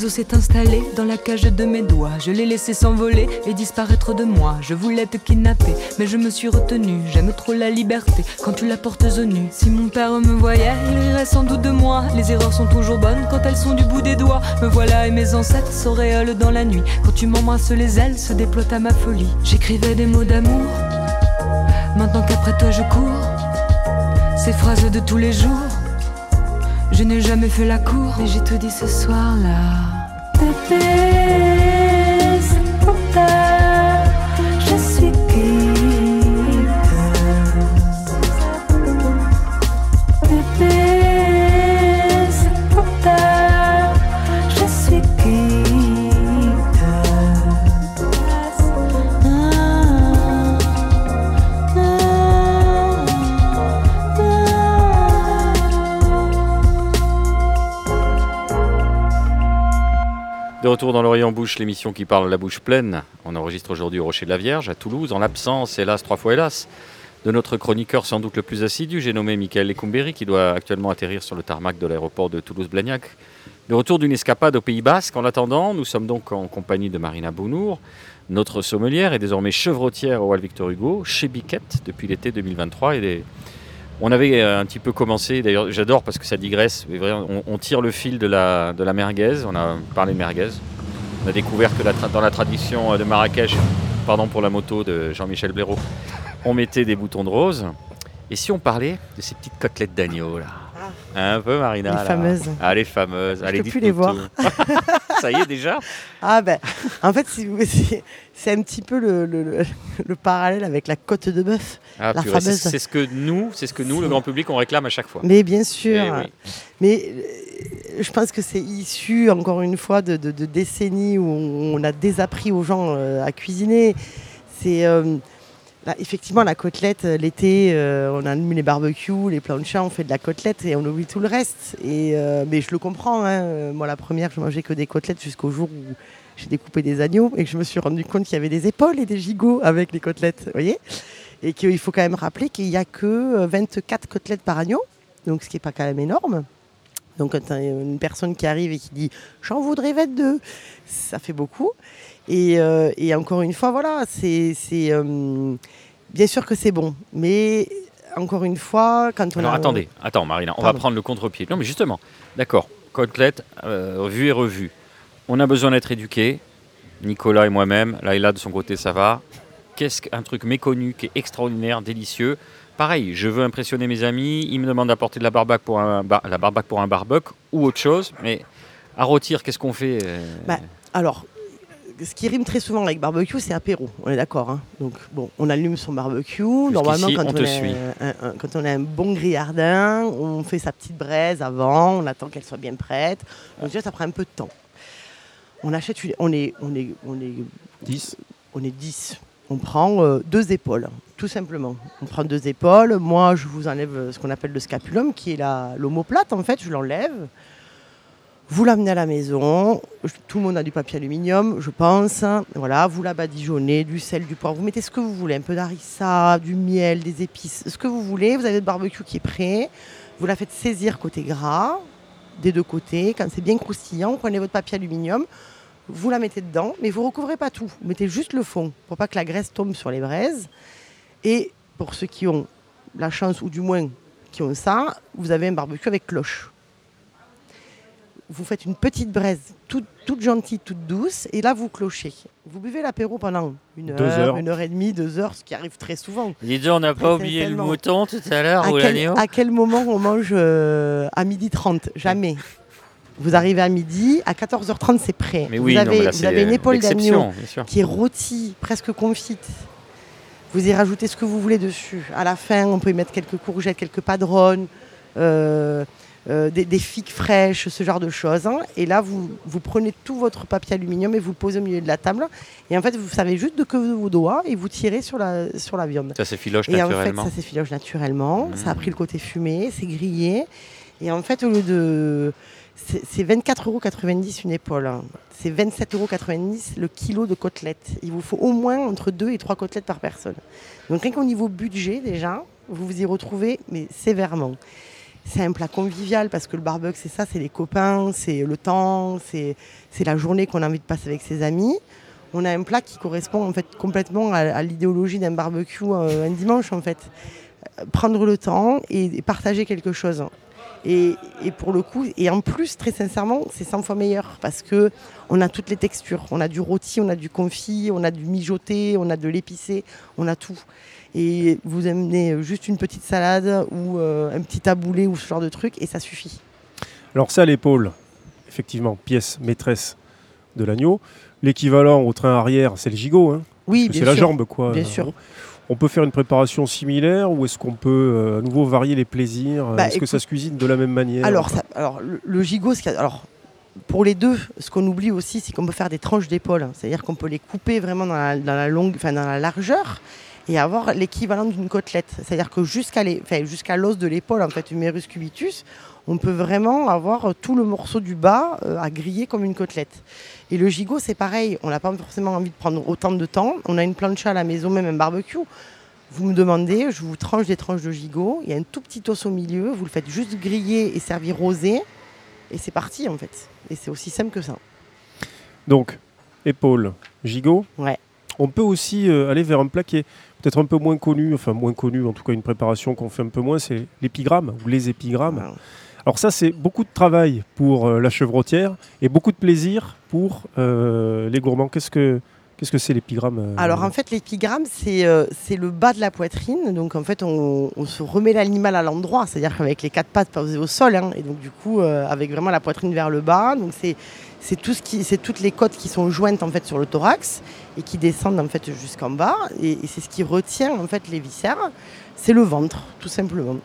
S'est installé dans la cage de mes doigts. Je l'ai laissé s'envoler et disparaître de moi. Je voulais te kidnapper, mais je me suis retenue. J'aime trop la liberté quand tu la portes au nu. Si mon père me voyait, il rirait sans doute de moi. Les erreurs sont toujours bonnes quand elles sont du bout des doigts. Me voilà et mes ancêtres s'auréolent dans la nuit. Quand tu m'embrasses, les ailes se déploient à ma folie. J'écrivais des mots d'amour. Maintenant qu'après toi je cours, ces phrases de tous les jours. Je n'ai jamais fait la cour, mais j'ai tout dit ce soir-là. Retour dans l'Orient Bouche, l'émission qui parle la bouche pleine. On enregistre aujourd'hui au Rocher de la Vierge, à Toulouse, en l'absence, hélas, trois fois hélas, de notre chroniqueur sans doute le plus assidu, j'ai nommé Michael Lecumberi, qui doit actuellement atterrir sur le tarmac de l'aéroport de Toulouse-Blagnac. Le retour d'une escapade au Pays Basque. En attendant, nous sommes donc en compagnie de Marina Bounour, notre sommelière et désormais chevrotière au Hall Victor Hugo, chez Biquette depuis l'été 2023. Et On avait euh, un petit peu commencé, d'ailleurs j'adore parce que ça digresse, mais vraiment, on, on tire le fil de la, de la merguez, on a parlé de merguez. On a découvert que la dans la tradition euh, de Marrakech, pardon pour la moto de Jean-Michel Blaireau, on mettait des boutons de rose. Et si on parlait de ces petites côtelettes d'agneau là? Un peu Marina Les là. fameuses. Ah les fameuses. Je Allez, peux plus les voir. ça y est déjà Ah ben, en fait, si c'est un petit peu le, le- le- le parallèle avec la côte de bœuf. Ah, La c'est fameuse. c'est ce que nous, c'est ce que nous, le grand public, on réclame à chaque fois. Mais bien sûr, Eh oui. mais euh, je pense que c'est issu, encore une fois, de, de- de décennies où on, on a désappris aux gens euh, à cuisiner. C'est euh, là, effectivement la côtelette, euh, l'été, euh, on allume les barbecues, les planchas, on fait de la côtelette et on oublie tout le reste. Et, euh, mais je le comprends, hein. Euh, moi la première, je mangeais que des côtelettes jusqu'au jour où j'ai découpé des agneaux et que je me suis rendu compte qu'il y avait des épaules et des gigots avec les côtelettes, vous voyez Et qu'il faut quand même rappeler qu'il n'y a que euh, 24 côtelettes par agneau, donc ce qui n'est pas quand même énorme. Donc quand une personne qui arrive et qui dit j'en voudrais 22, ça fait beaucoup. Et, euh, et encore une fois, voilà, c'est euh, bien sûr que c'est bon, mais encore une fois, quand on Alors a attendez, attends Marina, on va prendre le contre-pied. Non mais justement, d'accord, côtelette, euh, vue et revue. On a besoin d'être éduqué. Nicolas et moi-même, Laïla de son côté ça va. Qu'est-ce qu'un truc méconnu qui est extraordinaire, délicieux Pareil, je veux impressionner mes amis, ils me demandent d'apporter de la barbac pour un, bar- la barbac pour un barbecue ou autre chose, mais à rôtir, qu'est-ce qu'on fait euh, Bah, Alors, ce qui rime très souvent avec barbecue, c'est apéro. On est d'accord. hein. Donc, bon, on allume son barbecue. Normalement, quand on a un, un- quand on a un bon grillardin, on fait sa petite braise avant, on attend qu'elle soit bien prête. Donc, déjà, ça prend un peu de temps. On achète, une- on est, on est, on est 10. on est 10. On prend euh, deux épaules, tout simplement. On prend deux épaules. Moi, je vous enlève ce qu'on appelle le scapulum, qui est l'omoplate, en fait. Je l'enlève. Vous l'amenez à la maison. Tout le monde a du papier aluminium, je pense. Voilà, vous la badigeonnez, du sel, du poivre. Vous mettez ce que vous voulez, un peu d'harissa, du miel, des épices, ce que vous voulez. Vous avez le barbecue qui est prêt. Vous la faites saisir côté gras, des deux côtés. Quand c'est bien croustillant, vous prenez votre papier aluminium, vous la mettez dedans, mais vous recouvrez pas tout. Vous mettez juste le fond pour pas que la graisse tombe sur les braises. Et pour ceux qui ont la chance, ou du moins qui ont ça, vous avez un barbecue avec cloche. Vous faites une petite braise toute, toute gentille, toute douce, et là vous clochez. Vous buvez l'apéro pendant une Deux heure, heures. une heure et demie, deux heures, ce qui arrive très souvent. Donc, on n'a pas oublié le mouton tout à l'heure À ou quel, l'agneau à quel moment on mange euh, à midi 30 Jamais. Vous arrivez à midi, à 14h30 c'est prêt. Mais vous oui, non, avez, mais là, vous avez une épaule d'agneau qui est rôtie, presque confite. Vous y rajoutez ce que vous voulez dessus. À la fin, on peut y mettre quelques courgettes, quelques padrones, euh, euh, des, des figues fraîches, ce genre de choses. hein. Et là, vous, vous prenez tout votre papier aluminium et vous le posez au milieu de la table. Et en fait, vous savez juste de que vos doigts et vous tirez sur la, sur la viande. Ça s'effiloche Et en fait, naturellement. ça s'effiloche naturellement. Mmh. Ça a pris le côté fumé, c'est grillé. Et en fait, au lieu de. C'est c'est 24,90 euros une épaule. hein. C'est 27,90 euros le kilo de côtelettes. Il vous faut au moins entre 2 et 3 côtelettes par personne. Donc, rien qu'au niveau budget, déjà, vous vous y retrouvez, mais sévèrement. C'est un plat convivial parce que le barbecue, c'est ça, c'est les copains, c'est le temps, c'est la journée qu'on a envie de passer avec ses amis. On a un plat qui correspond en fait complètement à, l'idéologie d'un barbecue euh, un dimanche en fait. Euh, Prendre le temps et, et partager quelque chose. Et, et pour le coup, et en plus, très sincèrement, c'est 100 fois meilleur parce que on a toutes les textures. On a du rôti, on a du confit, on a du mijoté, on a de l'épicé, on a tout. Et vous amenez juste une petite salade ou euh, un petit taboulé ou ce genre de truc et ça suffit. Alors ça, l'épaule, effectivement, pièce maîtresse de l'agneau. L'équivalent au train arrière, c'est le gigot. hein, Oui, c'est la jambe, quoi. Bien Euh, sûr. On peut faire une préparation similaire ou est-ce qu'on peut euh, à nouveau varier les plaisirs Bah, Est-ce que ça se cuisine de la même manière? Alors, ça- alors le, le gigot, ce a- alors, pour les deux, ce qu'on oublie aussi, c'est qu'on peut faire des tranches d'épaule. C'est-à-dire qu'on peut les couper vraiment dans la, dans la longue, enfin, dans la largeur et avoir l'équivalent d'une côtelette. C'est-à-dire que jusqu'à enfin, l'os de l'épaule, en fait, humérus cubitus, on peut vraiment avoir euh, tout le morceau du bas euh, à griller comme une côtelette. Et le gigot, c'est pareil. On n'a pas forcément envie de prendre autant de temps. On a une plancha à la maison, même un barbecue. Vous me demandez, je vous tranche des tranches de gigot. Il y a un tout petit os au milieu. Vous le faites juste griller et servir rosé. Et c'est parti, en fait. Et c'est aussi simple que ça. Donc, épaule, gigot. Ouais. On peut aussi euh, aller vers un plat qui est peut-être un peu moins connu, enfin moins connu, en tout cas une préparation qu'on fait un peu moins, c'est l'épigramme ou les épigrammes. Voilà. Alors ça, c'est beaucoup de travail pour euh, la chevrotière et beaucoup de plaisir pour euh, les gourmands. Qu'est-ce que qu'est-ce que c'est l'épigramme euh, Alors en fait, l'épigramme, c'est euh, c'est le bas de la poitrine. Donc en fait, on, on se remet l'animal à l'endroit, c'est-à-dire qu'avec les quatre pattes posées au sol, hein, et donc du coup, euh, avec vraiment la poitrine vers le bas. Donc c'est c'est tout ce qui, c'est toutes les côtes qui sont jointes en fait sur le thorax et qui descendent en fait jusqu'en bas. Et, et c'est ce qui retient en fait les viscères. C'est le ventre, tout simplement.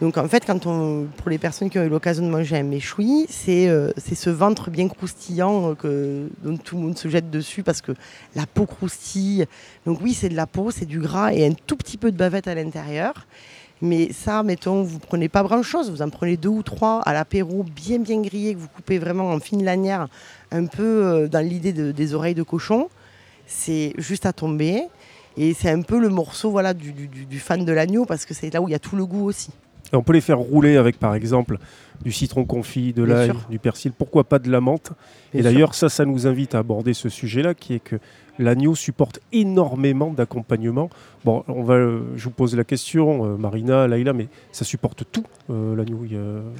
Donc en fait, quand on, pour les personnes qui ont eu l'occasion de manger un méchoui, c'est euh, ce ventre bien croustillant euh, que, dont tout le monde se jette dessus parce que la peau croustille. Donc oui, c'est de la peau, c'est du gras et un tout petit peu de bavette à l'intérieur. Mais ça, mettons, vous prenez pas grand-chose, vous en prenez deux ou trois à l'apéro, bien bien grillé, que vous coupez vraiment en fine lanière, un peu euh, dans l'idée de- des oreilles de cochon. C'est juste à tomber. Et c'est un peu le morceau voilà, du fan de l'agneau parce que c'est là où il y a tout le goût aussi. Et on peut les faire rouler avec, par exemple, du citron confit, de l'ail, du persil, pourquoi pas de la menthe. Bien et d'ailleurs, ça, ça nous invite à aborder ce sujet-là, qui est que l'agneau supporte énormément d'accompagnement. Bon, on va, euh, je vous pose la question, euh, Marina, Laïla, mais ça supporte tout, euh, l'agneau,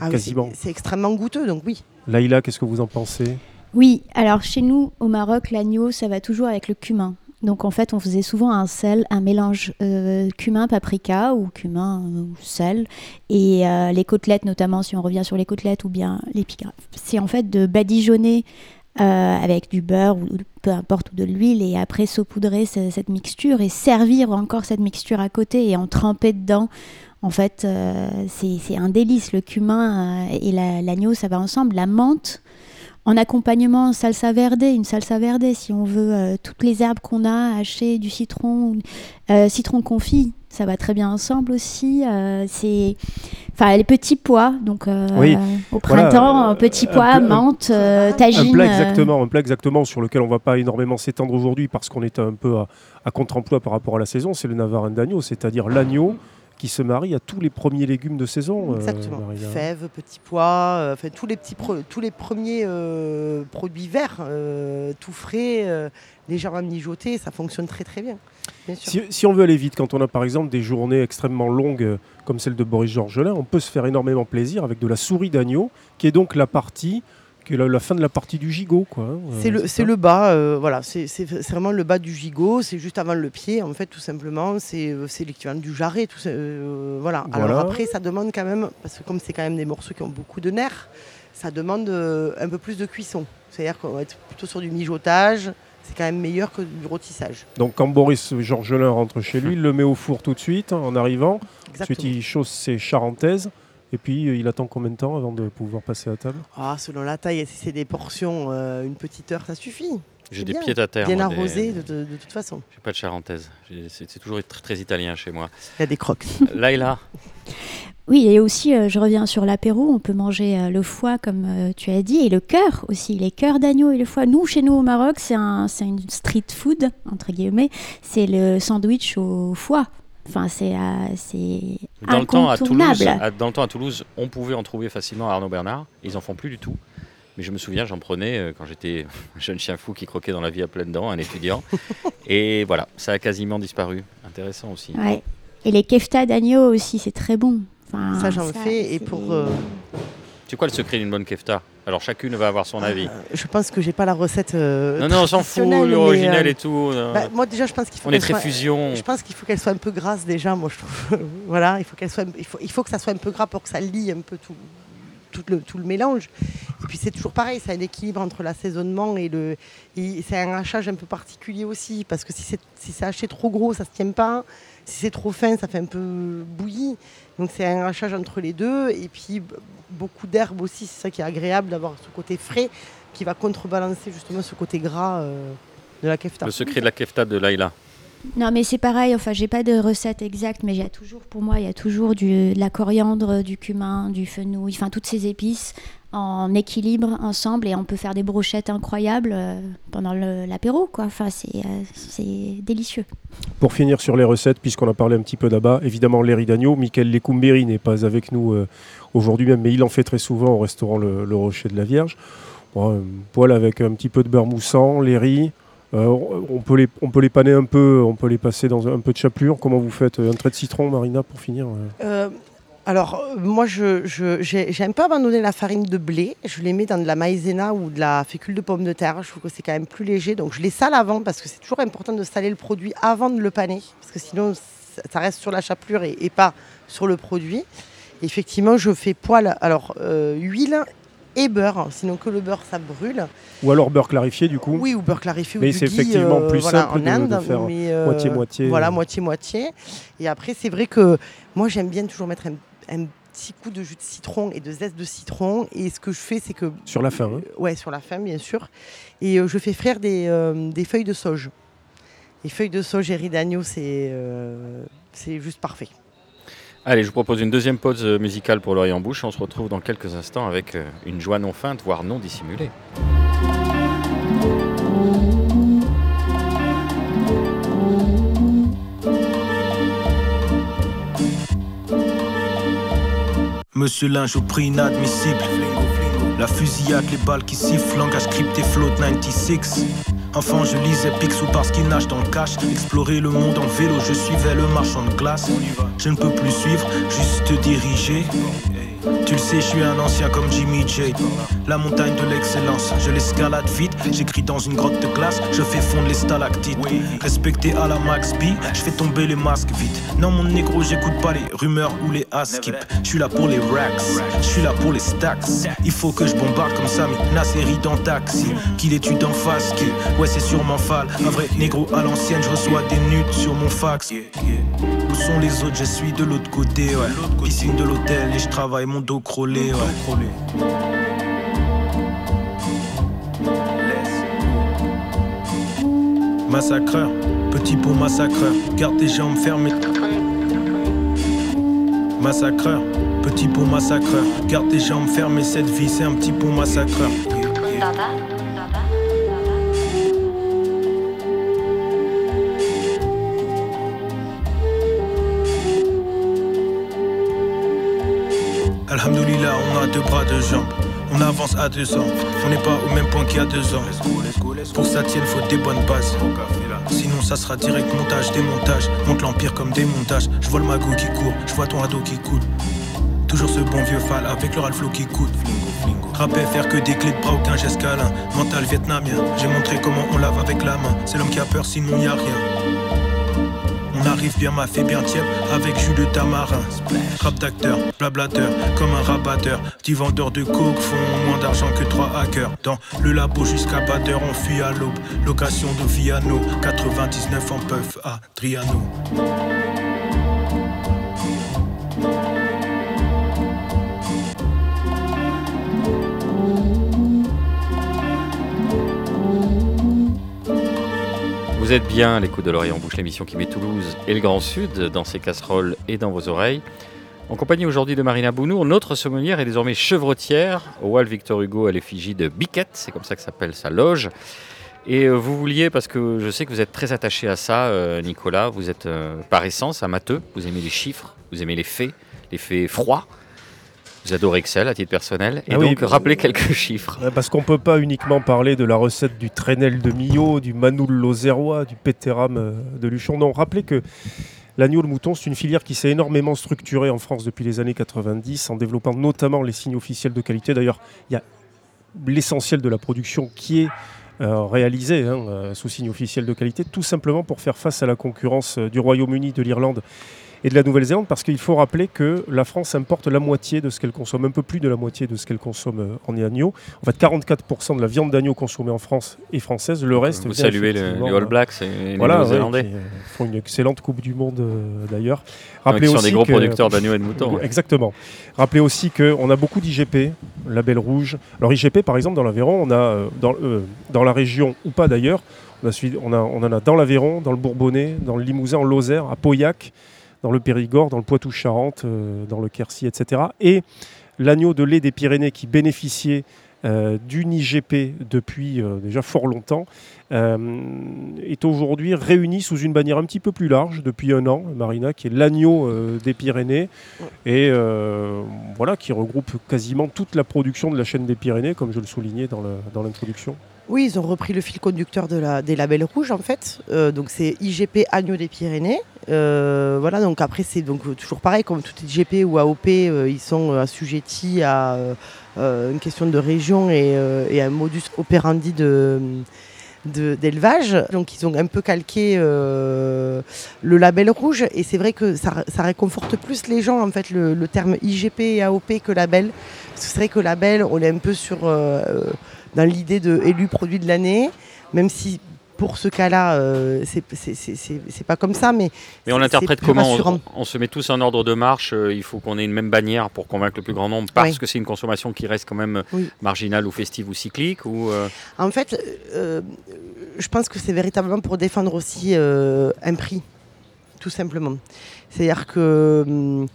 Ah quasiment. c'est- c'est extrêmement goûteux, donc oui. Laïla, qu'est-ce que vous en pensez? Oui, alors chez nous, au Maroc, l'agneau, ça va toujours avec le cumin. Donc en fait, on faisait souvent un sel, un mélange euh, cumin-paprika ou cumin euh, sel. Et euh, les côtelettes, notamment si on revient sur les côtelettes ou bien l'épigramme, c'est en fait de badigeonner euh, avec du beurre ou peu importe ou de l'huile et après saupoudrer ce- cette mixture et servir encore cette mixture à côté et en tremper dedans. En fait, c'est un délice. Le cumin et la- l'agneau, ça va ensemble. La menthe, en accompagnement salsa verde, une salsa verde, si on veut euh, toutes les herbes qu'on a, haché, du citron, euh, citron confit, ça va très bien ensemble aussi. Euh, c'est, enfin, les petits pois, donc au printemps, petits pois, menthe, tagine. Un plat exactement, un plat exactement sur lequel on va pas énormément s'étendre aujourd'hui parce qu'on est un peu à, à contre-emploi par rapport à la saison, c'est le navarin d'agneau, c'est-à-dire l'agneau qui se marie à tous les premiers légumes de saison. Euh, Exactement. Fèves, petits pois, euh, enfin, tous, les petits tous les premiers euh, produits verts, tout frais, légèrement mijotés, ça fonctionne très très bien. Si, si, on veut aller vite, quand on a par exemple des journées extrêmement longues comme celle de Boris Georgelin, on peut se faire énormément plaisir avec de la souris d'agneau, qui est donc la partie la, fin de la partie du gigot. quoi. Hein, euh, c'est le, bas, euh, voilà, c'est vraiment le bas du gigot, c'est juste avant le pied, en fait, tout simplement. C'est euh, l'équivalent du jarret. Tout, voilà. Alors après, ça demande quand même, parce que comme c'est quand même des morceaux qui ont beaucoup de nerfs, ça demande un peu plus de cuisson. C'est-à-dire qu'on va être plutôt sur du mijotage. C'est quand même meilleur que du rôtissage. Donc quand Boris Georgelin rentre chez lui, il le met au four tout de suite en arrivant. Ensuite, il chausse ses charentaises. Et puis, euh, il attend combien de temps avant de pouvoir passer à table? Ah, Selon la taille, si c'est des portions, euh, une petite heure, ça suffit. J'ai des pieds à terre. Bien arrosé de, toute façon. J'ai pas de charentaise. C'est toujours très, très, italien chez moi. Il y a des crocs. Laila Oui, et aussi, euh, je reviens sur l'apéro, on peut manger le foie, comme tu as dit, et le cœur aussi, les cœurs d'agneau et le foie. Nous, chez nous au Maroc, c'est un, une street food, entre guillemets, c'est le sandwich au foie. Enfin, c'est euh, dans le temps à Toulouse, dans le temps à Toulouse, on pouvait en trouver facilement à Arnaud Bernard. Ils en font plus du tout. Mais je me souviens, j'en prenais euh, quand j'étais un jeune chien fou qui croquait dans la vie à pleines dents, un étudiant. et voilà, ça a quasiment disparu. Intéressant aussi. Et les kefta d'agneau aussi, c'est très bon. ça, j'en fais. Et pour. Euh, c'est quoi le secret d'une bonne kefta? Alors chacune va avoir son avis. Euh, je pense que j'ai pas la recette. Euh, non, non, on s'en fout, l'original euh, et tout. Bah, moi déjà, je pense qu'il faut. On est très fusion. Je pense qu'il faut qu'elle soit un peu grasse déjà. Moi, je trouve. voilà, il faut qu'elle soit. Il faut, il faut que ça soit un peu gras pour que ça lie un peu tout. Tout le, tout le mélange. Et puis c'est toujours pareil, c'est un équilibre entre l'assaisonnement et le. c'est un hachage un peu particulier aussi, parce que si c'est si haché trop gros, ça se tient pas. Si c'est trop fin, ça fait un peu bouilli. Donc c'est un hachage entre les deux. Et puis beaucoup d'herbes aussi, c'est ça qui est agréable d'avoir ce côté frais qui va contrebalancer justement ce côté gras euh, de la kefta. Le secret de la kefta de Laila. Non, mais c'est pareil. Enfin, j'ai pas de recette exacte, mais il y a toujours, pour moi, il y a toujours du, de la coriandre, du cumin, du fenouil, enfin toutes ces épices en équilibre ensemble et on peut faire des brochettes incroyables euh, pendant l'apéro quoi. Enfin c'est euh, délicieux. Pour finir sur les recettes, puisqu'on a parlé un petit peu d'abord, évidemment les riz d'agneau. Michael Lecumberi n'est pas avec nous euh, aujourd'hui même, mais il en fait très souvent au restaurant Le, Rocher de la Vierge. un poêle avec un petit peu de beurre moussant, les riz. on, peut les, on peut les paner un peu, on peut les passer dans un, peu de chapelure. Comment vous faites Un trait de citron, Marina, pour finir alors, euh, moi, je, peu abandonné la farine de blé. Je les mets dans de la maïzena ou de la fécule de pomme de terre. Je trouve que c'est quand même plus léger. Donc, je les sale avant parce que c'est toujours important de saler le produit avant de le paner. Parce que sinon, ça reste sur la chapelure et, pas sur le produit. Effectivement, je fais poêle, alors euh, huile et beurre, sinon que le beurre ça brûle. Ou alors beurre clarifié du coup Oui, ou beurre clarifié. Mais c'est effectivement euh, plus simple de, faire moitié-moitié. voilà, moitié-moitié. Et après, c'est vrai que moi j'aime bien toujours mettre un un petit coup de jus de citron et de zeste de citron. Et ce que je fais, c'est que. Sur la fin hein. euh, Ouais, sur la fin, bien sûr. Et euh, je fais frire des, euh, des, feuilles de sauge. Les feuilles de sauge et riz d'agneau, c'est c'est juste parfait. Allez, je vous propose une deuxième pause musicale pour l'oreille en bouche. On se retrouve dans quelques instants avec une joie non feinte, voire non dissimulée. Monsieur Linge au prix inadmissible. La fusillade, les balles qui sifflent, langage crypté, float 96. Enfant, je lisais Picsou parce qu'il nage dans le cash. Explorer le monde en vélo, je suivais le marchand de glace. Je ne peux plus suivre, juste diriger. Tu le sais, je suis un ancien comme Jimmy J. La montagne de l'excellence, je l'escalade vite. J'écris dans une grotte de glace, je fais fondre les stalactites. Respecté à la Max B, je fais tomber les masques vite. Non, mon négro, j'écoute pas les rumeurs ou les askip. Je suis là pour les racks, je suis là pour les stacks. Il faut que je bombarde comme Sami, la série dans Taxi. Qu'il étude en face, que ouais, c'est sûrement fall. Un vrai négro à l'ancienne, je reçois des nudes sur mon fax. Où sont les autres? Je suis de l'autre côté, ouais. Piscine de l'hôtel et je travaille mon dos nous ouais. Massacreur, petit pot massacreur, garde tes jambes fermées. Massacreur, petit pot massacreur, garde tes jambes fermées, cette vie c'est un petit pot massacreur. On n'est pas au même point qu'il y a deux ans. Pour que ça tienne, faut des bonnes bases. Sinon, ça sera direct montage, démontage. Monte l'empire comme démontage. Je vois le magot qui court, je vois ton ado qui coule. Toujours ce bon vieux fal avec le ralflo qui coûte. Rapper, faire que des clés de bras, aucun geste câlin. Mental vietnamien, j'ai montré comment on lave avec la main. C'est l'homme qui a peur, sinon y a rien. On arrive bien ma fait bien tiède avec jus de tamarin. Rap d'acteur, blablateur, comme un rabatteur. Dix vendeurs de coke font moins d'argent que trois hackers. Dans le labo jusqu'à batteur, on fuit à l'aube. Location de Viano, 99 en puff à Driano. Vous êtes bien à l'écoute de l'Orient en bouche, l'émission qui met Toulouse et le Grand Sud dans ses casseroles et dans vos oreilles. En compagnie aujourd'hui de Marina Bounour, notre sommelière est désormais chevretière au Hall Victor Hugo à l'effigie de Biquette, c'est comme ça que s'appelle sa loge. Et euh, vous vouliez, parce que je sais que vous êtes très attaché à ça, euh, Nicolas, vous êtes euh, par essence amateur, vous aimez les chiffres, vous aimez les faits, les faits froids. Vous adorez Excel à titre personnel. Et Ah oui, donc, bah, rappelez quelques chiffres. Parce qu'on peut pas uniquement parler de la recette du Trenel de Millau, du Manoul Lozérois, du Pétéram euh, de Luchon. Non, rappelez que l'agneau le mouton, c'est une filière qui s'est énormément structurée en France depuis les années 90, en développant notamment les signes officiels de qualité. D'ailleurs, il y a l'essentiel de la production qui est euh, réalisée hein, euh, sous signe officiel de qualité, tout simplement pour faire face à la concurrence euh, du Royaume-Uni, de l'Irlande et de la Nouvelle-Zélande, parce qu'il faut rappeler que la France importe la moitié de ce qu'elle consomme, un peu plus de la moitié de ce qu'elle consomme euh, en agneau. En fait, 44% de la viande d'agneau consommée en France est française, le reste... Vous saluez le- les All Blacks et les voilà, ouais, Néo-Zélandais. qui, euh, font une excellente Coupe du Monde euh, d'ailleurs. Sont aussi des gros que- producteurs d'agneaux et de moutons. ouais. Exactement. Rappelez aussi qu'on a beaucoup d'IGP, label rouge. Alors IGP, par exemple, dans l'Aveyron, on a dans, euh, dans la région ou pas d'ailleurs, on, a suivi- on, a- on en a dans l'Aveyron, dans le Bourbonnais, dans le Limousin, en Lozère, à Pauillac, dans le Périgord, dans le Poitou-Charentes, euh, dans le Quercy, etc. Et l'agneau de lait des Pyrénées qui bénéficiait euh, d'une IGP depuis euh, déjà fort longtemps, est aujourd'hui réuni sous une bannière un petit peu plus large depuis un an, Marina, qui est l'agneau euh, des Pyrénées, et euh, voilà, qui regroupe quasiment toute la production de la chaîne des Pyrénées, comme je le soulignais dans l'introduction. Oui, ils ont repris le fil conducteur de la, des labels rouges en fait. Euh, donc c'est IGP Agneau des Pyrénées. Euh, voilà, donc après c'est donc euh, toujours pareil, comme tout IGP ou AOP, euh, ils sont euh, assujettis à euh, euh, une question de région et, euh, et à un modus operandi de- d'élevage. Donc ils ont un peu calqué euh, le label rouge et c'est vrai que ça, réconforte plus les gens en fait le, terme IGP et AOP que label. Parce que c'est vrai que label, on est un peu sur euh, dans l'idée de élu produit de l'année, même si pour ce cas-là, euh, c'est pas comme ça, mais Mais on l'interprète comment on, on se met tous en ordre de marche. euh, il faut qu'on ait une même bannière pour convaincre le plus grand nombre parce Oui. que c'est une consommation qui reste quand même Oui. marginale ou festive ou cyclique. Ou, euh, En fait, euh, je pense que c'est véritablement pour défendre aussi euh, un prix, tout simplement. C'est-à-dire que hum, euh,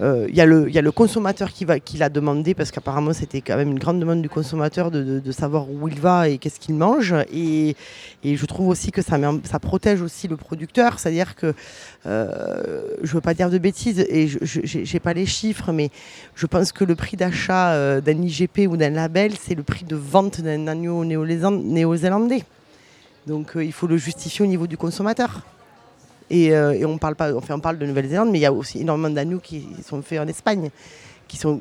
il y, a le- il y a le consommateur qui, va, qui l'a demandé, parce qu'apparemment c'était quand même une grande demande du consommateur de, de- savoir où il va et qu'est-ce qu'il mange. Et, et je trouve aussi que ça, ça protège aussi le producteur, c'est-à-dire que, euh, je ne veux pas dire de bêtises, et je n'ai pas les chiffres, mais je pense que le prix d'achat euh, d'un IGP ou d'un label, c'est le prix de vente d'un agneau néo-zéland- néo-zélandais. Donc euh, il faut le justifier au niveau du consommateur. Et, euh, et on parle pas, enfin, on parle de Nouvelle-Zélande, mais il y a aussi énormément d'agneaux qui sont faits en Espagne, qui sont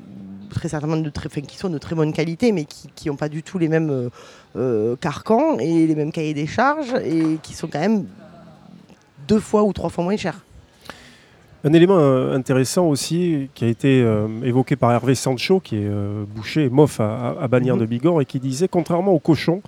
très certainement de très, enfin, qui sont de très bonne qualité, mais qui n'ont pas du tout les mêmes euh, euh, carcans et les mêmes cahiers des charges, et qui sont quand même deux fois ou trois fois moins chers. Un élément euh, intéressant aussi qui a été euh, évoqué par Hervé Sancho, qui est euh, boucher et mof à, à- Bagnères Mhm. de Bigorre, et qui disait contrairement aux cochons,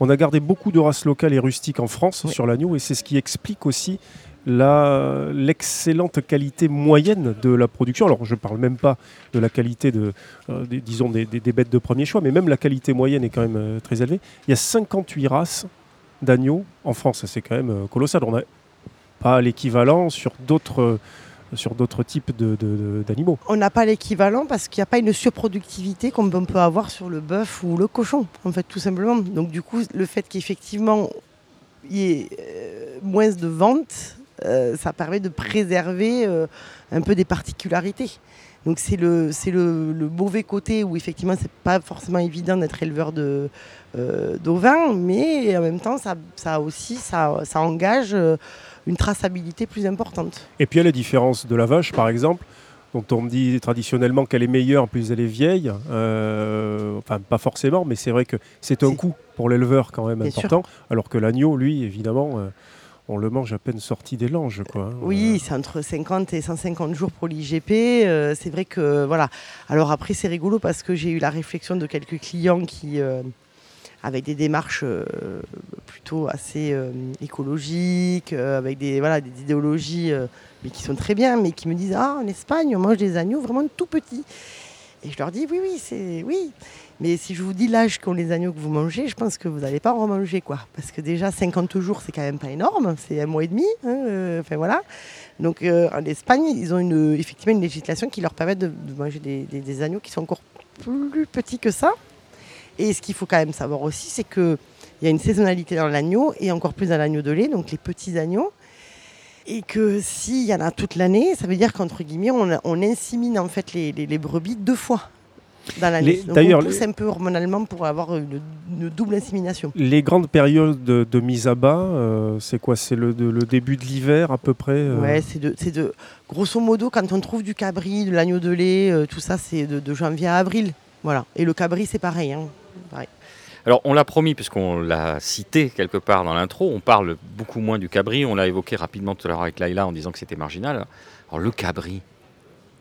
on a gardé beaucoup de races locales et rustiques en France Oui. sur l'agneau, et c'est ce qui explique aussi l'excellente qualité moyenne de la production. Alors, je ne parle même pas de la qualité de, euh, des, disons des, des- bêtes de premier choix, mais même la qualité moyenne est quand même euh, très élevée. Il y a 58 races d'agneaux en France. C'est quand même euh, colossal. On n'a pas l'équivalent sur d'autres sur d'autres types de- de- d'animaux. On n'a pas l'équivalent parce qu'il n'y a pas une surproductivité comme on peut avoir sur le bœuf ou le cochon, en fait, tout simplement. Donc, du coup, le fait qu'effectivement, il y ait moins de ventes, euh, ça permet de préserver euh, un peu des particularités. Donc, c'est le, c'est le, le mauvais côté où, effectivement, c'est pas forcément évident d'être éleveur de, euh, d'ovins, mais en même temps, ça, ça aussi, ça, ça engage euh, une traçabilité plus importante. Et puis il y a la différence de la vache, par exemple, dont on dit traditionnellement qu'elle est meilleure plus elle est vieille. Euh, enfin, pas forcément, mais c'est vrai que c'est un coût pour l'éleveur quand même Bien sûr. important. Alors que l'agneau, lui, évidemment, euh, on le mange à peine sorti des langes. Quoi, hein. Oui, c'est entre 50 et 150 jours pour l'IGP. euh, c'est vrai que voilà. Alors après, c'est rigolo parce que j'ai eu la réflexion de quelques clients qui, euh, avec des démarches euh, plutôt assez euh, écologiques, euh, avec des voilà des idéologies, euh, mais qui sont très bien, mais qui me disent ah en Espagne on mange des agneaux vraiment tout petits. Et je leur dis oui oui c'est oui. Mais si je vous dis l'âge qu'ont les agneaux que vous mangez, je pense que vous n'allez pas en remanger quoi. Parce que déjà 50 jours c'est quand même pas énorme, c'est un mois et demi. hein, euh, Enfin voilà. Donc euh, en Espagne, ils ont une, effectivement une législation qui leur permet de, manger des, agneaux qui sont encore plus petits que ça. Et ce qu'il faut quand même savoir aussi, c'est qu'il y a une saisonnalité dans l'agneau et encore plus dans l'agneau de lait, donc les petits agneaux. Et que s'il y en a toute l'année, ça veut dire qu'entre guillemets, on, on insémine en fait les brebis deux fois dans l'année. Les- d'ailleurs, on pousse un peu hormonalement pour avoir une, une double insémination. Les grandes périodes de, de mise à bas, euh, c'est quoi? C'est le, début de l'hiver à peu près euh, Ouais, c'est de. Grosso modo, quand on trouve du cabri, de l'agneau de lait, euh, tout ça, c'est de, de janvier à avril. Voilà. Et le cabri, c'est pareil. hein. Pareil. Alors, on l'a promis, puisqu'on l'a cité quelque part dans l'intro, on parle beaucoup moins du cabri. On l'a évoqué rapidement tout à l'heure avec Laïla en disant que c'était marginal. Alors, le cabri,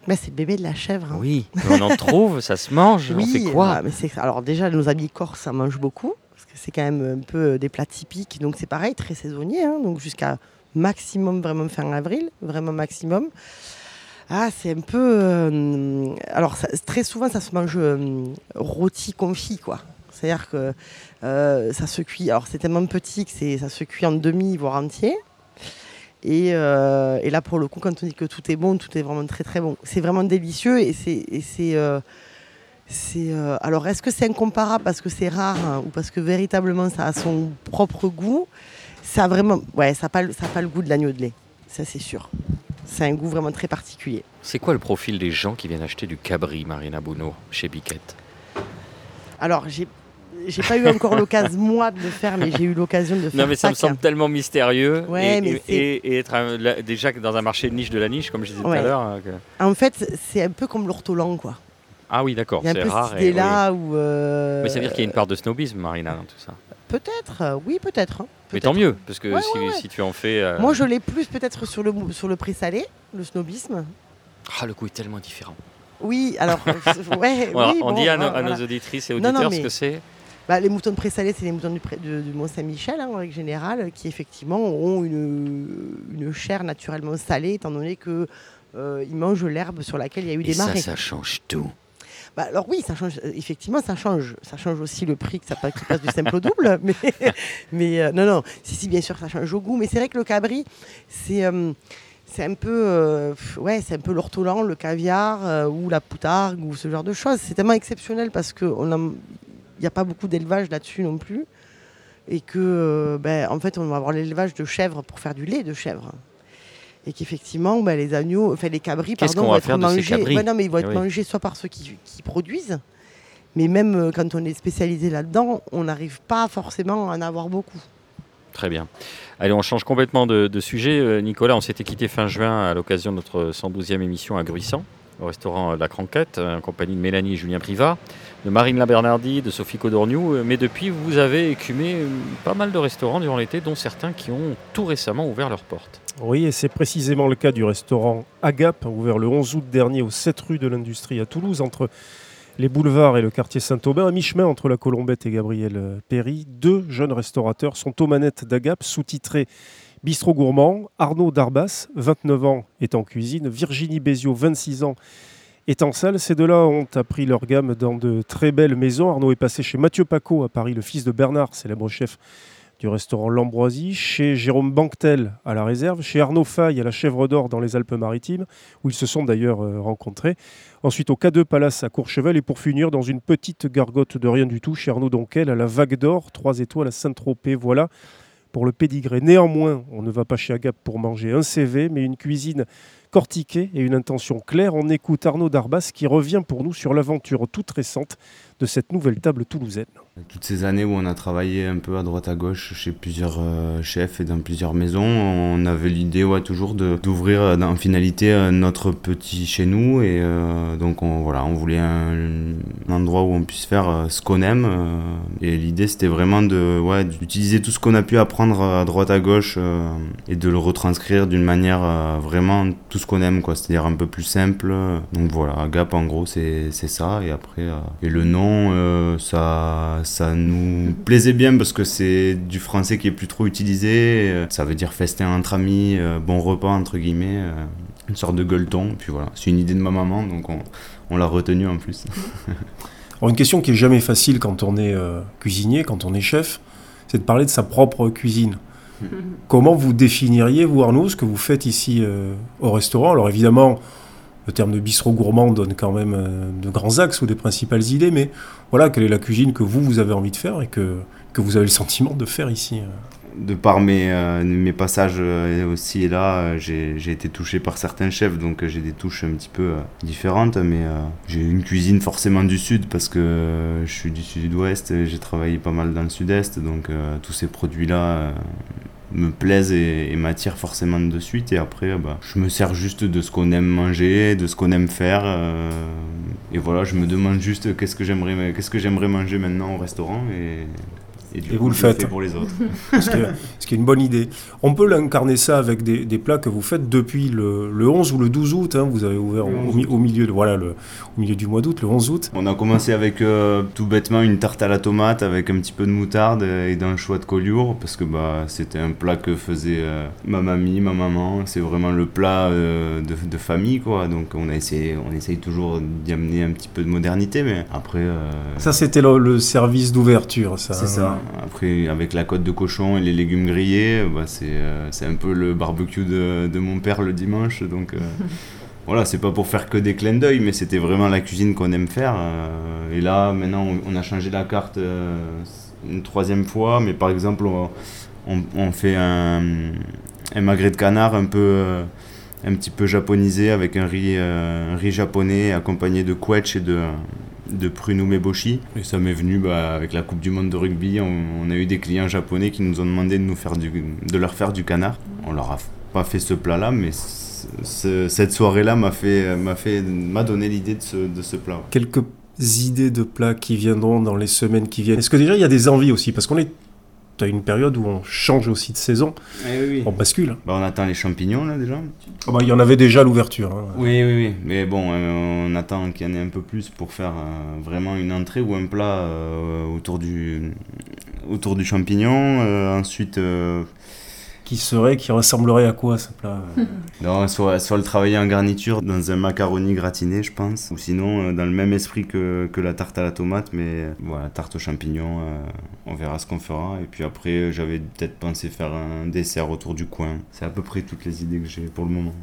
Mais c'est le bébé de la chèvre. hein. oui, on en trouve, ça se mange. on fait quoi ah, mais Alors déjà, nos amis corses, ça mange beaucoup, parce que c'est quand même un peu euh, des plats typiques. Donc c'est pareil, très saisonnier, hein, donc jusqu'à maximum vraiment fin avril, vraiment maximum. Ah, c'est un peu... euh, alors ça- très souvent, ça se mange euh, rôti confit, quoi. C'est-à-dire que euh, ça se cuit... Alors c'est tellement petit que ça se cuit en demi, voire entier. Et, euh, et là, pour le coup, quand on dit que tout est bon, tout est vraiment très très bon. C'est vraiment délicieux et c'est... c'est, euh, c'est, euh, alors, est-ce que c'est incomparable parce que c'est rare hein, ou parce que véritablement ça a son propre goût? Ça a vraiment, ouais, ça n'a pas, le- ça a pas le goût de l'agneau de lait, ça c'est sûr. C'est un goût vraiment très particulier. C'est quoi le profil des gens qui viennent acheter du cabri, Marina Bono, chez Biquette? Alors, j'ai, j'ai pas eu encore l'occasion moi de le faire, mais j'ai eu l'occasion de le faire. Non, mais ça me semble tellement mystérieux. Ouais, et, mais et- c'est- et- et être un- là, déjà dans un marché de niche de la niche, comme je disais tout à l'heure. hein, que- En fait, c'est un peu comme l'ortolan, quoi. Ah oui, d'accord, c'est rare. et- idée-là où. euh. Mais ça veut dire qu'il y a une part de snobisme, Marina, dans tout ça. Peut-être, euh, oui, peut-être. hein, Mais tant mieux, parce que Ouais, si, ouais, ouais. si tu en fais. euh, Moi, je l'ai plus peut-être sur le, sur le présalé, le snobisme. Ah, le goût est tellement différent. Oui, alors, ouais, Voilà, oui, on bon, dit à, nos- à auditrices et auditeurs non, ce mais- que c'est. Bah, les moutons de présalé, c'est les moutons du, pré- de- du Mont-Saint-Michel, hein, en règle générale, qui effectivement ont une, une chair naturellement salée, étant donné que euh, mangent l'herbe sur laquelle il y a eu Et des ça, marées. ça change tout. Bah, alors oui, ça change. euh, Effectivement, ça change. Ça change aussi le prix que ça qui passe du simple au double. Mais, mais euh, non, non. Si, si, bien sûr, ça change au goût. Mais c'est vrai que le cabri, c'est euh, c'est un peu, euh, ouais, c'est un peu l'ortolan, le caviar euh, ou la poutargue ou ce genre de choses. C'est tellement exceptionnel parce que on a- n'y a pas beaucoup d'élevage là-dessus non plus. Et que, euh, ben, en fait, on va avoir l'élevage de chèvres pour faire du lait de chèvre. Et qu'effectivement, ben, les agneaux, enfin les cabris, pardon, vont va être faire de ces mangés. non, mais ils vont Eh être oui. mangés soit par ceux qui, qui produisent, mais même euh, quand on est spécialisé là-dedans, on n'arrive pas forcément à en avoir beaucoup. Très bien. Allez, on change complètement de, de sujet. Euh, Nicolas, on s'était quitté fin juin à l'occasion de notre 112e émission à Gruissant, au restaurant La Cranquette, en compagnie de Mélanie et Julien Privat, de Marine Labernardi, de Sophie Codorniou. Euh, Mais depuis, vous avez écumé euh, pas mal de restaurants durant l'été, dont certains qui ont tout récemment ouvert leurs portes. Oui, et c'est précisément le cas du restaurant Agap, ouvert le 11 août dernier au 7 rue de l'Industrie à Toulouse, entre les boulevards et le quartier Saint-Aubin, à mi-chemin entre la Colombette et Gabriel euh, Péry. Deux jeunes restaurateurs sont aux manettes d'Agap, sous-titrés Bistrot Gourmand. Arnaud Darbas, 29 ans, est en cuisine. Virginie Béziot, 26 ans, est en salle. Ces deux-là ont appris leur gamme dans de très belles maisons. Arnaud est passé chez Mathieu Paco à Paris, le fils de Bernard, célèbre chef du restaurant L'Ambroisie, chez Jérôme Banquetel à la réserve, chez Arnaud Faye à la Chèvre d'Or dans les Alpes-Maritimes, où ils se sont d'ailleurs euh, rencontrés. Ensuite au K2 Palace à Courchevel et pour finir dans une petite gargote de rien du tout chez Arnaud Donquel à la Vague d'Or, 3 étoiles à Saint-Tropez. Voilà pour le pédigré. Néanmoins, on ne va pas chez Agap pour manger un CV, mais une cuisine cortiquée et une intention claire. On écoute Arnaud Darbas qui revient pour nous sur l'aventure toute récente de cette nouvelle table toulousaine. Toutes ces années où on a travaillé un peu à droite à gauche chez plusieurs euh, chefs et dans plusieurs maisons, on avait l'idée ouais, toujours d'ouvrir euh, en finalité euh, notre petit chez nous et donc on, voilà, on voulait un, endroit où on puisse faire ce qu'on aime et l'idée c'était vraiment de ouais, d'utiliser tout ce qu'on a pu apprendre à droite à gauche et de le retranscrire d'une manière vraiment tout ce qu'on aime c'est-à-dire un peu plus simple. Donc voilà, Gap en gros c'est ça et après et le nom ça ça nous plaisait bien parce que c'est du français qui est plus trop utilisé. Ça veut dire festin entre amis, euh, bon repas entre guillemets, euh, une sorte de gueuleton. Puis voilà, c'est une idée de ma maman, donc on, l'a retenu en plus. Alors une question qui est jamais facile quand on est euh, cuisinier, quand on est chef, c'est de parler de sa propre cuisine. Comment vous définiriez, vous Arnaud, ce que vous faites ici au restaurant? Alors évidemment, le terme de bistrot gourmand donne quand même euh, de grands axes ou des principales idées, mais voilà, quelle est la cuisine que vous, vous avez envie de faire et que, que vous avez le sentiment de faire ici euh? De par mes, euh, mes passages aussi et là, j'ai été touché par certains chefs, donc j'ai des touches un petit peu différentes, mais j'ai une cuisine forcément du sud parce que je suis du sud-ouest, j'ai travaillé pas mal dans le sud-est, donc tous ces produits-là, me plaisent et, m'attirent forcément de suite. Et après, bah, je me sers juste de ce qu'on aime manger, de ce qu'on aime faire. Euh, et voilà, je me demande juste qu'est-ce que j'aimerais, qu'est-ce que j'aimerais manger maintenant au restaurant. Et et, vous le faites. pour les autres. ce, qui est, une bonne idée. On peut l'incarner ça avec des, plats que vous faites depuis le, 11 ou le 12 août. Hein. vous avez ouvert au, milieu, de, voilà, le, au milieu du mois d'août, le 11 août. On a commencé avec euh, tout bêtement une tarte à la tomate avec un petit peu de moutarde et d'un choix de collioure parce que bah, c'était un plat que faisait euh, ma mamie, ma maman. C'est vraiment le plat euh, de, famille. quoi. Donc on, a essayé, on essaye toujours d'y amener un petit peu de modernité. Mais après. Ça, c'était le, le, service d'ouverture, ça. C'est ça. Après, avec la côte de cochon et les légumes grillés, bah, euh, c'est un peu le barbecue de, de, mon père le dimanche. Donc euh, voilà, c'est pas pour faire que des clins d'œil, mais c'était vraiment la cuisine qu'on aime faire. Euh, et là, maintenant, on, a changé la carte une troisième fois, mais par exemple, on, on, fait un, un, magret de canard un peu un petit peu japonisé avec un riz, un riz japonais accompagné de quetch et de, de prunoum boshi. Et ça m'est venu bah, avec la Coupe du Monde de rugby. On, a eu des clients japonais qui nous ont demandé de, nous faire de leur faire du canard. On leur a pas fait ce plat-là, mais cette soirée-là m'a fait, m'a fait, m'a donné l'idée de ce, de ce plat. Quelques idées de plats qui viendront dans les semaines qui viennent. Est-ce que déjà il y a des envies aussi? Parce qu'on est tu as une période où on change aussi de saison. Eh on bascule. Bah, on attend les champignons là déjà. Ah bah, il y en avait déjà l'ouverture. Hein. Oui, oui, oui. Mais bon, euh, on attend qu'il y en ait un peu plus pour faire euh, vraiment une entrée ou un plat euh, autour, du, autour du champignon. ensuite qui serait, qui ressemblerait à quoi ce plat Non, soit, soit le travailler en garniture dans un macaroni gratiné, je pense, ou sinon euh, dans le même esprit que, que, la tarte à la tomate, mais euh, voilà, tarte aux champignons, euh, on verra ce qu'on fera. Et puis après, j'avais peut-être pensé faire un dessert autour du coin. C'est à peu près toutes les idées que j'ai pour le moment.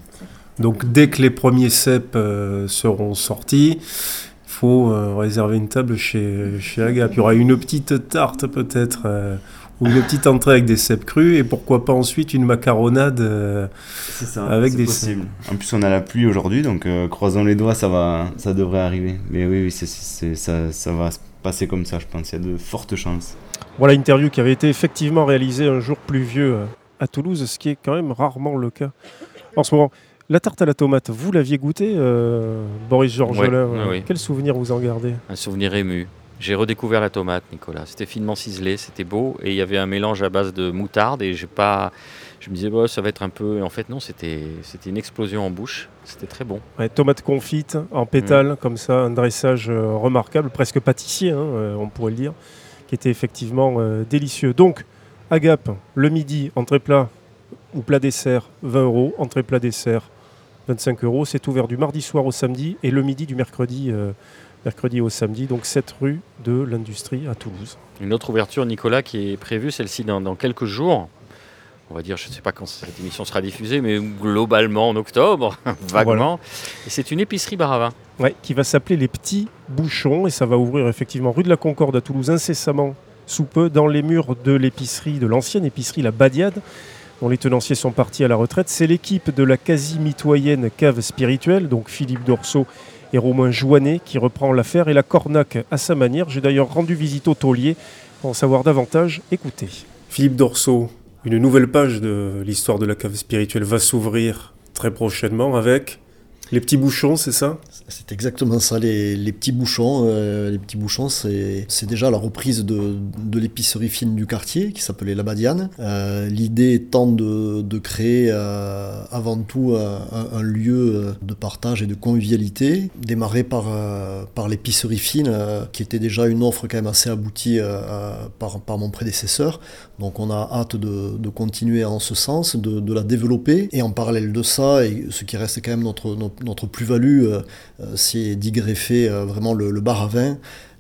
Donc dès que les premiers cèpes seront sortis, il faut réserver une table chez, chez Agap. Il y aura une petite tarte peut-être ou une petite entrée avec des cèpes crus et pourquoi pas ensuite une macaronade euh, ça, avec des possible. En plus on a la pluie aujourd'hui donc euh, croisons les doigts ça va ça devrait arriver. Mais oui, oui ça, ça va se passer comme ça je pense, il y a de fortes chances. Voilà interview qui avait été effectivement réalisée un jour pluvieux euh, à Toulouse, ce qui est quand même rarement le cas en ce moment. La tarte à la tomate, vous l'aviez goûté, Boris Georgelin Quel souvenir vous en gardez? Un souvenir ému. J'ai redécouvert la tomate, Nicolas. C'était finement ciselé, c'était beau, et il y avait un mélange à base de moutarde. Et j'ai pas, je me disais, ça va être un peu. En fait, non, c'était, c'était une explosion en bouche. C'était très bon. tomate confite en pétales, mm. comme ça, un dressage euh, remarquable, presque pâtissier, hein, euh, on pourrait le dire, qui était effectivement euh, délicieux. Donc, Agap, le midi, entrée plat ou plat dessert, 20 euros. Entrée plat dessert, 25 euros. C'est ouvert du mardi soir au samedi et le midi du mercredi mercredi au samedi, donc 7 rue de l'Industrie à Toulouse. Une autre ouverture, Nicolas, qui est prévue, celle-ci dans, dans quelques jours. On va dire, je ne sais pas quand cette émission sera diffusée, mais globalement en octobre, vaguement. Et c'est une épicerie bar à vin. Ouais, qui va s'appeler Les Petits Bouchons et ça va ouvrir effectivement rue de la Concorde à Toulouse incessamment sous peu dans les murs de l'épicerie, de l'ancienne épicerie La Badiade, dont les tenanciers sont partis à la retraite. C'est l'équipe de la quasi-mitoyenne cave spirituelle, donc Philippe Dorso et Romain Joannet, qui reprend l'affaire et la cornac à sa manière. J'ai d'ailleurs rendu visite au taulier pour en savoir davantage. Écoutez. Philippe Dorso, une nouvelle page de l'histoire de la cave spirituelle va s'ouvrir très prochainement avec les petits bouchons, c'est ça? C'est exactement ça, les, petits bouchons. Euh, les petits bouchons, c'est déjà la reprise de, l'épicerie fine du quartier qui s'appelait La Badiane. Euh, L'idée étant de, créer euh, avant tout un, lieu de partage et de convivialité, démarré par, l'épicerie fine, qui était déjà une offre quand même assez aboutie par mon prédécesseur. Donc on a hâte de, continuer en ce sens, de, la développer. Et en parallèle de ça, ce qui reste quand même notre, plus-value, euh, c'est d'y greffer euh, vraiment le, bar à vin.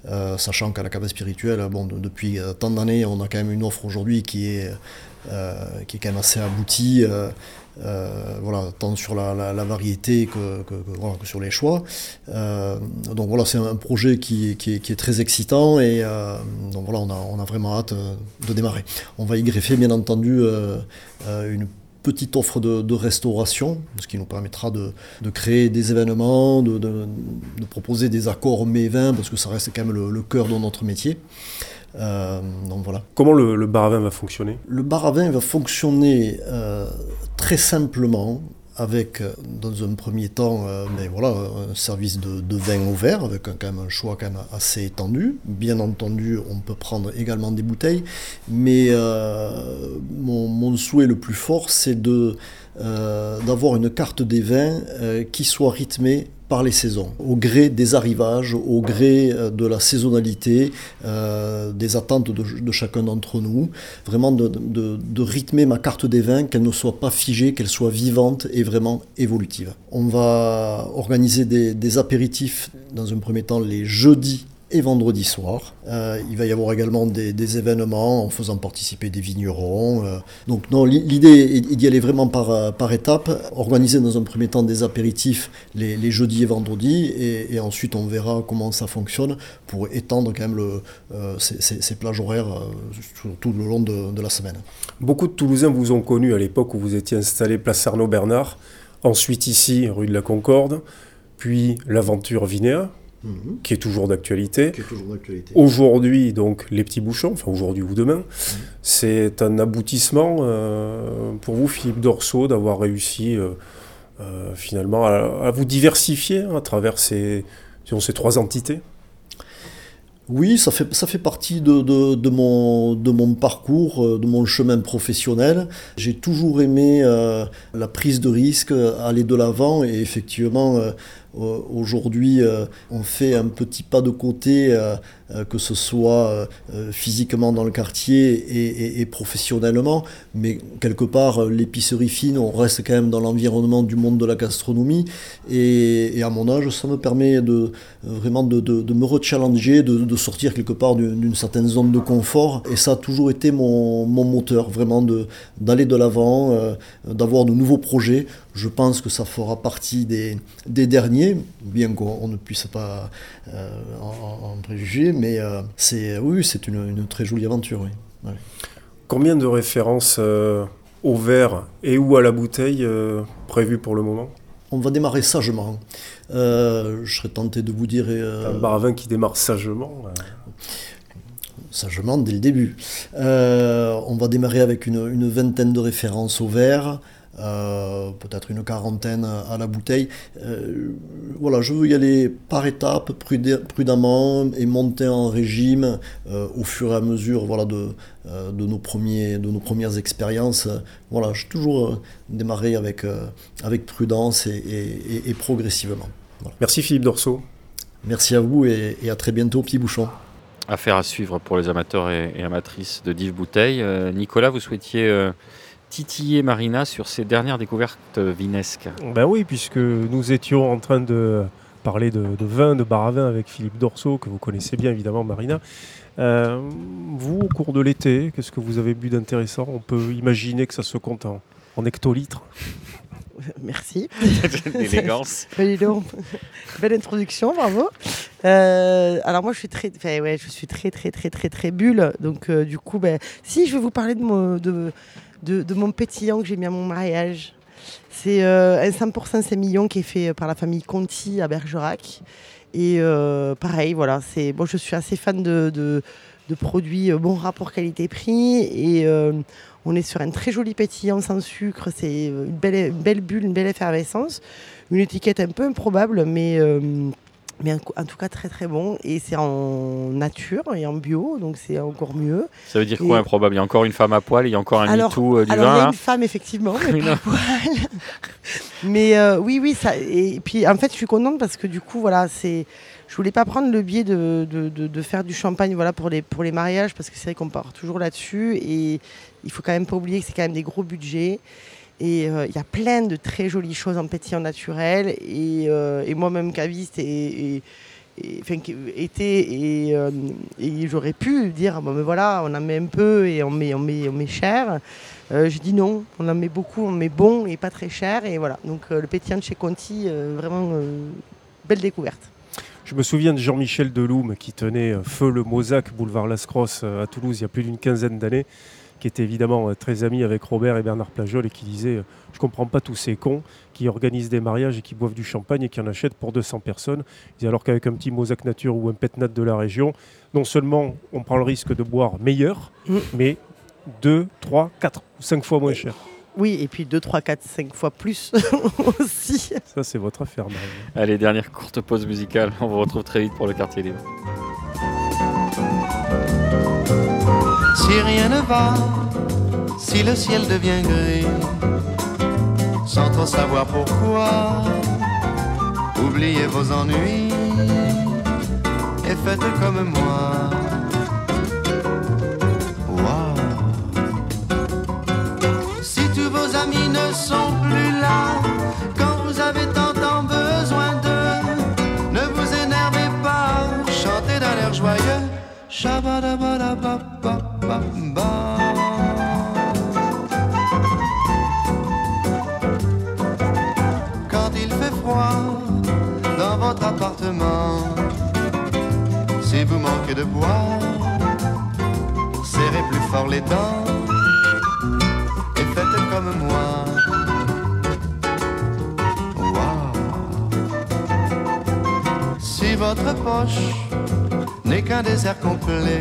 Euh, sachant qu'à la cave spirituelle, bon, de, depuis tant d'années, on a quand même une offre aujourd'hui qui est, qui est quand même assez aboutie. Euh, voilà, tant sur la, variété que, sur les choix. Euh, donc voilà, c'est un projet qui, est, très excitant et euh, donc voilà, on a, vraiment hâte de démarrer. On va y greffer bien entendu une petite offre de, restauration, ce qui nous permettra de, créer des événements, de, proposer des accords mets-vins, parce que ça reste quand même le cœur de notre métier. Euh, donc voilà. Comment le, le, bar à vin va fonctionner? Le bar à vin va fonctionner euh, très simplement avec, dans un premier temps, euh, mais voilà, un service de, de, vin au verre, avec un, quand même un choix quand même assez étendu. Bien entendu, on peut prendre également des bouteilles, mais euh, mon, mon, souhait le plus fort, c'est de, euh, d'avoir une carte des vins qui soit rythmée par les saisons, au gré des arrivages, au gré de la saisonnalité, euh, des attentes de, chacun d'entre nous, vraiment de, rythmer ma carte des vins, qu'elle ne soit pas figée, qu'elle soit vivante et vraiment évolutive. On va organiser des apéritifs, dans un premier temps les jeudis et vendredi soir. Euh, il va y avoir également des, événements en faisant participer des vignerons. Euh. Donc non, l'idée est d'y aller vraiment par, par étapes, organiser dans un premier temps des apéritifs les, les jeudis et vendredis, et, ensuite on verra comment ça fonctionne pour étendre quand même le, euh, ces, plages horaires tout le long de, de, la semaine. Beaucoup de Toulousains vous ont connu à l'époque où vous étiez installé place Arnaud-Bernard, ensuite ici rue de la Concorde, puis l'aventure Vinéa, Mmh. qui est toujours d'actualité. Aujourd'hui, donc, les petits bouchons, enfin aujourd'hui ou demain, mmh. c'est un aboutissement euh, pour vous, Philippe Dorso, d'avoir réussi euh, euh, finalement à, à, vous diversifier à travers ces, ces trois entités? Oui, ça fait, ça fait partie de, de, de, mon, de mon parcours, de mon chemin professionnel. J'ai toujours aimé euh, la prise de risque, aller de l'avant et effectivement, euh, aujourd'hui, euh, on fait un petit pas de côté, que ce soit physiquement dans le quartier et, professionnellement, mais quelque part, l'épicerie fine, on reste quand même dans l'environnement du monde de la gastronomie. Et, à mon âge, ça me permet de vraiment de, me rechallenger, de, de sortir quelque part d'une certaine zone de confort. Et ça a toujours été mon, moteur, vraiment d'aller de l'avant, euh, d'avoir de nouveaux projets. Je pense que ça fera partie des, derniers, bien qu'on ne puisse pas euh, en, préjuger, mais euh, c'est oui, c'est une, une, très jolie aventure. Oui. Ouais. Combien de références euh, au verre et ou à la bouteille euh, prévues pour le moment? On va démarrer sagement. Euh, je serais tenté de vous dire. Euh, un bar à vin qui démarre sagement. Euh... Sagement dès le début. On va démarrer avec une, une, vingtaine de références au verre. Euh, peut-être une quarantaine à la bouteille. Euh, voilà, je veux y aller par étapes, prudemment, et monter en régime euh, au fur et à mesure voilà, de, euh, de, nos, premiers, de nos premières expériences. Voilà, je toujours démarrer avec, avec prudence et, et, et progressivement. Voilà. Merci Philippe Dorso. Merci à vous et, et à très bientôt, Petit Bouchon. Affaire à suivre pour les amateurs et, et amatrices de Div Bouteille. Euh, Nicolas, vous souhaitiez euh, titiller Marina sur ses dernières découvertes vinesques. Ben oui, puisque nous étions en train de parler de, de vin, de bar à vin avec Philippe Dorso, que vous connaissez bien évidemment, Marina. Euh, vous, au cours de l'été, qu'est-ce que vous avez bu d'intéressant? On peut imaginer que ça se compte en, en hectolitres. Merci. L'élégance. Bah. Belle introduction, bravo. Euh, alors moi, je suis très, ouais, je suis très, très, très, très, très bulle. Donc euh, du coup, ben, si je vais vous parler de, de, mon pétillant que j'ai mis à mon mariage. C'est euh, un 100% 5 millions qui est fait par la famille Conti à Bergerac. Et euh, pareil, voilà, c'est bon, je suis assez fan de, produits euh, bon rapport qualité-prix et euh, on est sur un très joli pétillant sans sucre. C'est une belle, une belle bulle, une belle effervescence, une étiquette un peu improbable, mais euh, mais en, tout cas très très bon et c'est en nature et en bio, donc c'est encore mieux. Ça veut dire quoi Et- improbable? Il y a encore une femme à poil, il y a encore un Alors- MeToo euh, du Alors il y vin. a là une femme effectivement, mais pas non. poil. Mais euh, oui, oui, ça. Et puis en fait, je suis contente parce que du coup, voilà, c'est. Je voulais pas prendre le biais de, de, de- de faire du champagne, voilà, pour les pour les mariages, parce que c'est vrai qu'on part toujours là-dessus et il faut quand même pas oublier que c'est quand même des gros budgets. Et euh, il y a plein de très jolies choses en pétillant naturel. Et, euh, moi-même caviste et, et- euh, j'aurais pu dire bon mais voilà on en met un peu et on met on met on met cher je dis non, on en met beaucoup, on met bon et pas très cher. Et voilà, donc le pétillant de chez Conti, vraiment belle découverte. Je me souviens de Jean-Michel Deloume qui tenait Feu le Mosaque, boulevard Lascrosse à Toulouse il y a plus d'une quinzaine d'années, qui était évidemment euh, très ami avec Robert et Bernard Plageol et qui disait euh, Je comprends pas tous ces cons qui organisent des mariages et qui boivent du champagne et qui en achètent pour 200 personnes. Il disait, alors qu'avec un petit Mosaque nature ou un Petnat de la région, non seulement on prend le risque de boire meilleur, Mm. mais 2, 3, 4 ou 5 fois moins cher. Oui, et puis 2, 3, 4, 5 fois plus aussi. Ça, c'est votre affaire, Marie. Allez, dernière courte pause musicale. On vous retrouve très vite pour le quartier libre. Si rien ne va, si le ciel devient gris, sans trop savoir pourquoi, oubliez vos ennuis et faites comme moi. Wow. Si tous vos amis ne sont plus là, quand vous avez tant besoin d'eux, ne vous énervez pas, chantez d'un air joyeux. Quand il fait froid dans votre appartement, si vous manquez de boire, serrez plus fort les dents et faites comme moi. Si votre poche n'est qu'un désert complet.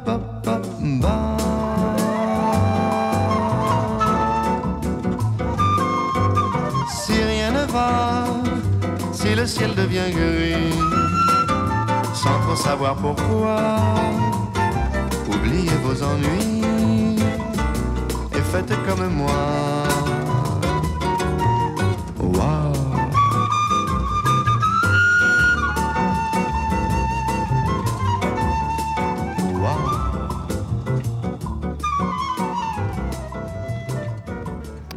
le ciel devient gris, sans trop savoir pourquoi, oubliez vos ennuis et faites comme moi.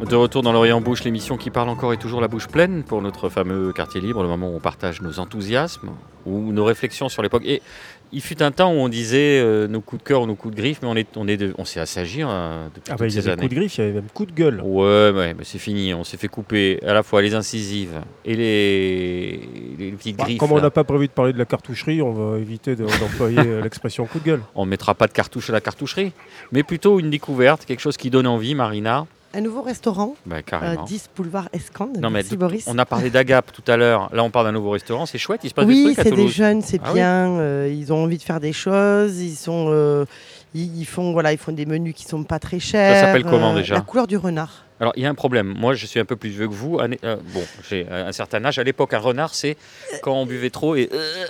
De retour dans l'Orient Bouche, l'émission qui parle encore et toujours la bouche pleine pour notre fameux quartier libre, le moment où on partage nos enthousiasmes ou nos réflexions sur l'époque. Et il fut un temps où on disait euh, nos coups de cœur ou nos coups de griffe, mais on est, on est, de- on s'est assagi hein, depuis Ah bah, toutes il y ces avait années. coup de griffe, il y avait même coup de gueule. Ouais, ouais, mais c'est fini. On s'est fait couper à la fois les incisives et les, les petites Bah, griffes. comme on n'a pas prévu de parler de la cartoucherie, on va éviter de- d'employer euh, l'expression coup de gueule. On ne mettra pas de cartouche à la cartoucherie, mais plutôt une découverte, quelque chose qui donne envie, Marina. Un nouveau restaurant, Bah, euh, carrément. 10 boulevard Escande. Non, mais Merci de- Boris. On a parlé d'Agap tout à l'heure. Là, on parle d'un nouveau restaurant. C'est chouette. Il se passe des Oui, trucs à c'est des jeunes, c'est Ah oui bien. euh, ils ont envie de faire des choses. Ils sont, euh, ils, ils font, voilà, ils font des menus qui sont pas très chers. s'appelle comment, euh, déjà La couleur du renard. Alors, il y a un problème. Moi, je suis un peu plus vieux que vous. Euh, bon, j'ai un certain âge. À l'époque, un renard, c'est quand on buvait trop et. euh,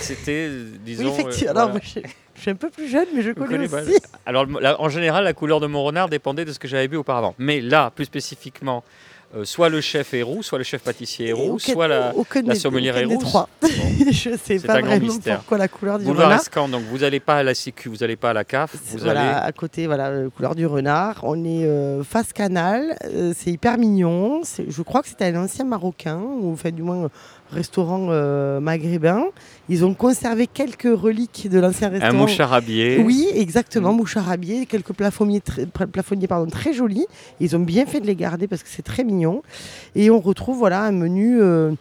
C'était, euh, disons. oui, euh, effectivement. voilà. Alors, moi, j'ai- Je suis un peu plus jeune, mais je connais connaissez aussi. pas Alors, la- en général, la couleur de mon renard dépendait de ce que j'avais bu auparavant. Mais là, plus spécifiquement, euh, soit le chef est roux, soit le chef pâtissier est roux, soit la, aucun la sommelière est trois. Bon. je sais C'est pas vraiment mystère. pourquoi la couleur du Boulevard renard. Escan, donc vous n'allez pas à la Sécu, vous n'allez pas à la CAF, vous voilà, allez... à côté, voilà, euh, couleur du renard. On est euh, face canal, euh, c'est hyper mignon. Je crois que c'était un ancien marocain, ou enfin du moins restaurant euh, maghrébin. Ils ont conservé quelques reliques de l'ancien Un restaurant. moucharabier. Oui, exactement, Mm. moucharabier, quelques plafonniers, très, pla- plafonniers pardon, très jolis. Ils ont bien fait de les garder parce que c'est très mignon. Et on retrouve voilà, un menu euh,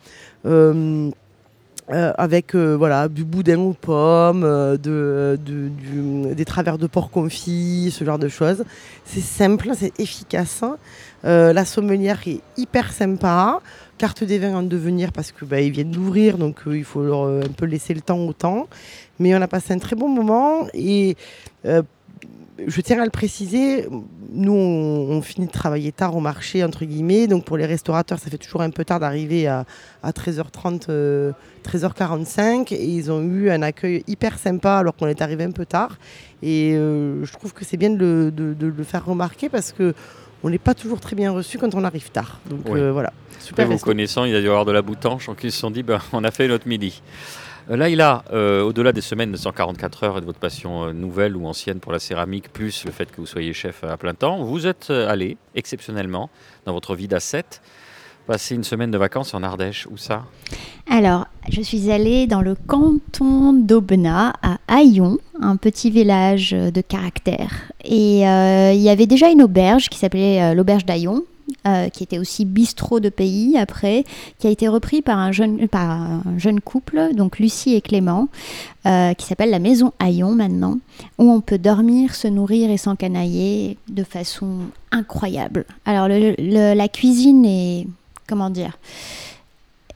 euh, avec euh, voilà, du boudin aux pommes, euh, des travers de porc confit, ce genre de choses. C'est simple, c'est efficace. La sommelière est hyper sympa. Carte des vins en devenir parce que bah, ils viennent d'ouvrir, donc il faut un peu laisser le temps au temps. Mais on a passé un très bon moment et je tiens à le préciser, nous on, on finit de travailler tard au marché entre guillemets, donc pour les restaurateurs ça fait toujours un peu tard d'arriver à, à 13h30, euh, 13h45 et ils ont eu un accueil hyper sympa alors qu'on est arrivé un peu tard et euh, je trouve que c'est bien de le, de- de le faire remarquer parce que on n'est pas toujours très bien reçu quand on arrive tard. Donc euh, voilà, Après, super vous resto. connaissant, il a dû y avoir de la boutanche, donc ils se sont dit, ben, on a fait notre midi. Euh, Là, il a, euh, au-delà des semaines de 144 heures et de votre passion euh, nouvelle ou ancienne pour la céramique, plus le fait que vous soyez chef à plein temps, vous êtes allé, exceptionnellement, dans votre vie d'ascète, passer une semaine de vacances en Ardèche. Où ça? Alors, je suis allée dans le canton d'Aubenas, à Aillon, un petit village de caractère. Et il y avait déjà une auberge qui s'appelait l'auberge d'Aillon, euh, qui était aussi bistrot de pays après, qui a été repris par un jeune, par un jeune couple, donc Lucie et Clément, euh, qui s'appelle la Maison Aillon maintenant, où on peut dormir, se nourrir et s'encanailler de façon incroyable. Alors, la cuisine est, comment dire,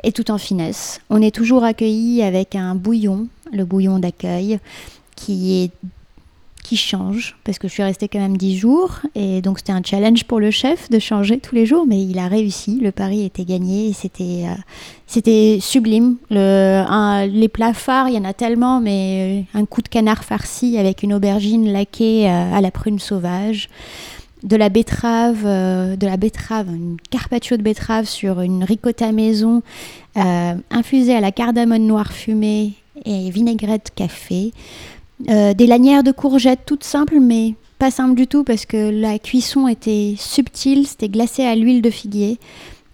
est tout en finesse. On est toujours accueilli avec un bouillon, le bouillon d'accueil, qui est qui change parce que je suis restée quand même 10 jours et donc c'était un challenge pour le chef de changer tous les jours mais il a réussi le pari était gagné c'était euh, c'était sublime les plats phares il y en a tellement mais euh, un coup de canard farci avec une aubergine laquée euh, à la prune sauvage de la betterave, de la betterave, une carpaccio de betterave sur une ricotta maison infusée à la cardamone noire fumée et vinaigrette café. Euh, des lanières de courgettes toutes simples, mais pas simples du tout parce que la cuisson était subtile, c'était glacé à l'huile de figuier.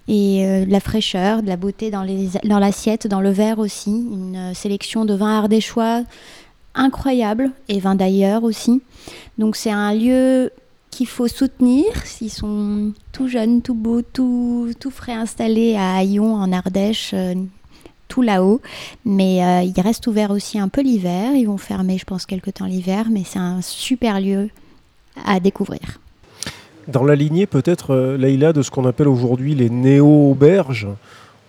Et euh, de la fraîcheur, de la beauté dans l'assiette, dans le verre aussi. Une euh, sélection de vins ardéchois incroyable et vins d'ailleurs aussi. Donc c'est un lieu qu'il faut soutenir s'ils sont tout jeunes, tout beaux, tout, tout frais installés à Aillon en Ardèche, tout là-haut. Mais euh, ils restent ouverts aussi un peu l'hiver. Ils vont fermer, je pense, quelque temps l'hiver, mais c'est un super lieu à découvrir. Dans la lignée, peut-être, euh, Leïla, de ce qu'on appelle aujourd'hui les néo-auberges,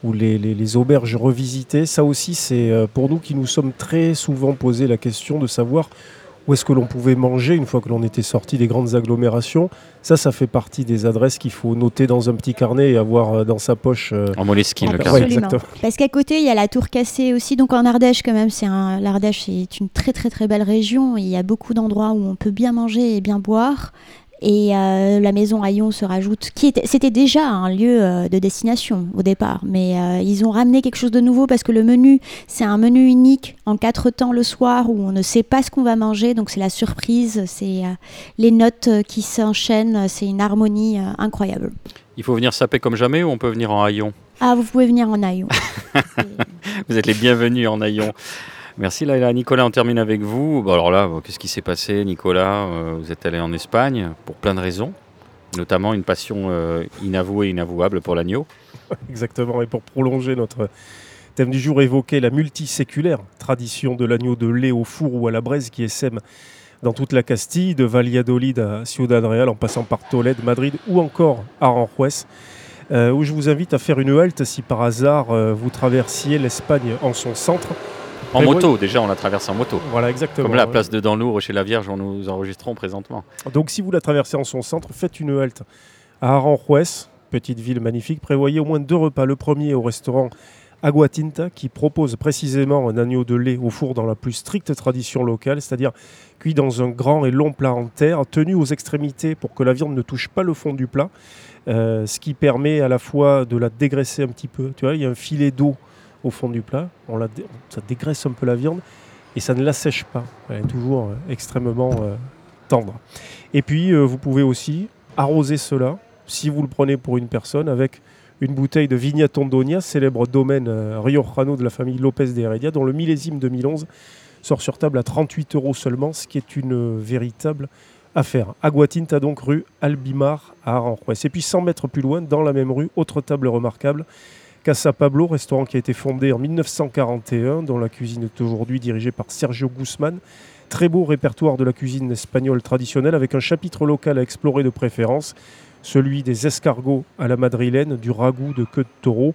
ou les auberges revisitées, ça aussi, c'est euh, pour nous qui nous sommes très souvent posé la question de savoir où est-ce que l'on pouvait manger une fois que l'on était sorti des grandes agglomérations? Ça, ça fait partie des adresses qu'il faut noter dans un petit carnet et avoir euh, dans sa poche. euh, En Moleskine, le Ouais, carnet. Absolument. exactement. Parce qu'à côté, il y a la Tour Cassée aussi. Donc en Ardèche, quand même, c'est un... l'Ardèche est une très très très belle région. Il y a beaucoup d'endroits où on peut bien manger et bien boire. Et euh, la maison Aillon se rajoute, qui était, c'était déjà un lieu euh, de destination au départ, mais euh, ils ont ramené quelque chose de nouveau parce que le menu, c'est un menu unique en quatre temps le soir où on ne sait pas ce qu'on va manger, donc c'est la surprise, c'est euh, les notes qui s'enchaînent, c'est une harmonie incroyable. Il faut venir saper comme jamais ou on peut venir en haillon Ah, vous pouvez venir en Aillon. Vous êtes les bienvenus en haillon. Merci Laila. Nicolas, on termine avec vous. Bon, alors là, qu'est-ce qui s'est passé, Nicolas Euh, Vous êtes allé en Espagne pour plein de raisons, notamment une passion euh, inavouée, inavouable pour l'agneau. Exactement, et pour prolonger notre thème du jour, évoquer la multiséculaire tradition de l'agneau de lait au four ou à la braise qui essaime dans toute la Castille, de Valladolid à Ciudad Real, en passant par Tolède, Madrid ou encore Aranjuez, euh, où je vous invite à faire une halte si par hasard vous traversiez l'Espagne en son centre. En moto, déjà, on la traverse en moto. Voilà, exactement. Comme la place de Danlour chez la Vierge, où nous enregistrons présentement. Donc si vous la traversez en son centre, faites une halte à Aranjuez, petite ville magnifique. Prévoyez au moins deux repas. Le premier au restaurant Agua Tinta, qui propose précisément un agneau de lait au four dans la plus stricte tradition locale, c'est-à-dire cuit dans un grand et long plat en terre, tenu aux extrémités pour que la viande ne touche pas le fond du plat, euh, ce qui permet à la fois de la dégraisser un petit peu. Tu vois, il y a un filet d'eau au fond du plat, la ça dégraisse un peu la viande et ça ne l'assèche pas. Elle est toujours euh, extrêmement euh, tendre. Et puis, euh, vous pouvez aussi arroser cela, si vous le prenez pour une personne, avec une bouteille de Vigna Tondonia, célèbre domaine riojano de la famille Lopez de Heredia, dont le millésime 2011 sort sur table à 38 euros seulement, ce qui est une véritable affaire. Aguatinta donc rue Albimar à Aranjuez. Et puis 100 mètres plus loin, dans la même rue, autre table remarquable, Casa Pablo, restaurant qui a été fondé en 1941, dont la cuisine est aujourd'hui dirigée par Sergio Guzman. Très beau répertoire de la cuisine espagnole traditionnelle avec un chapitre local à explorer de préférence, celui des escargots à la madrilène, du ragoût de queue de taureau.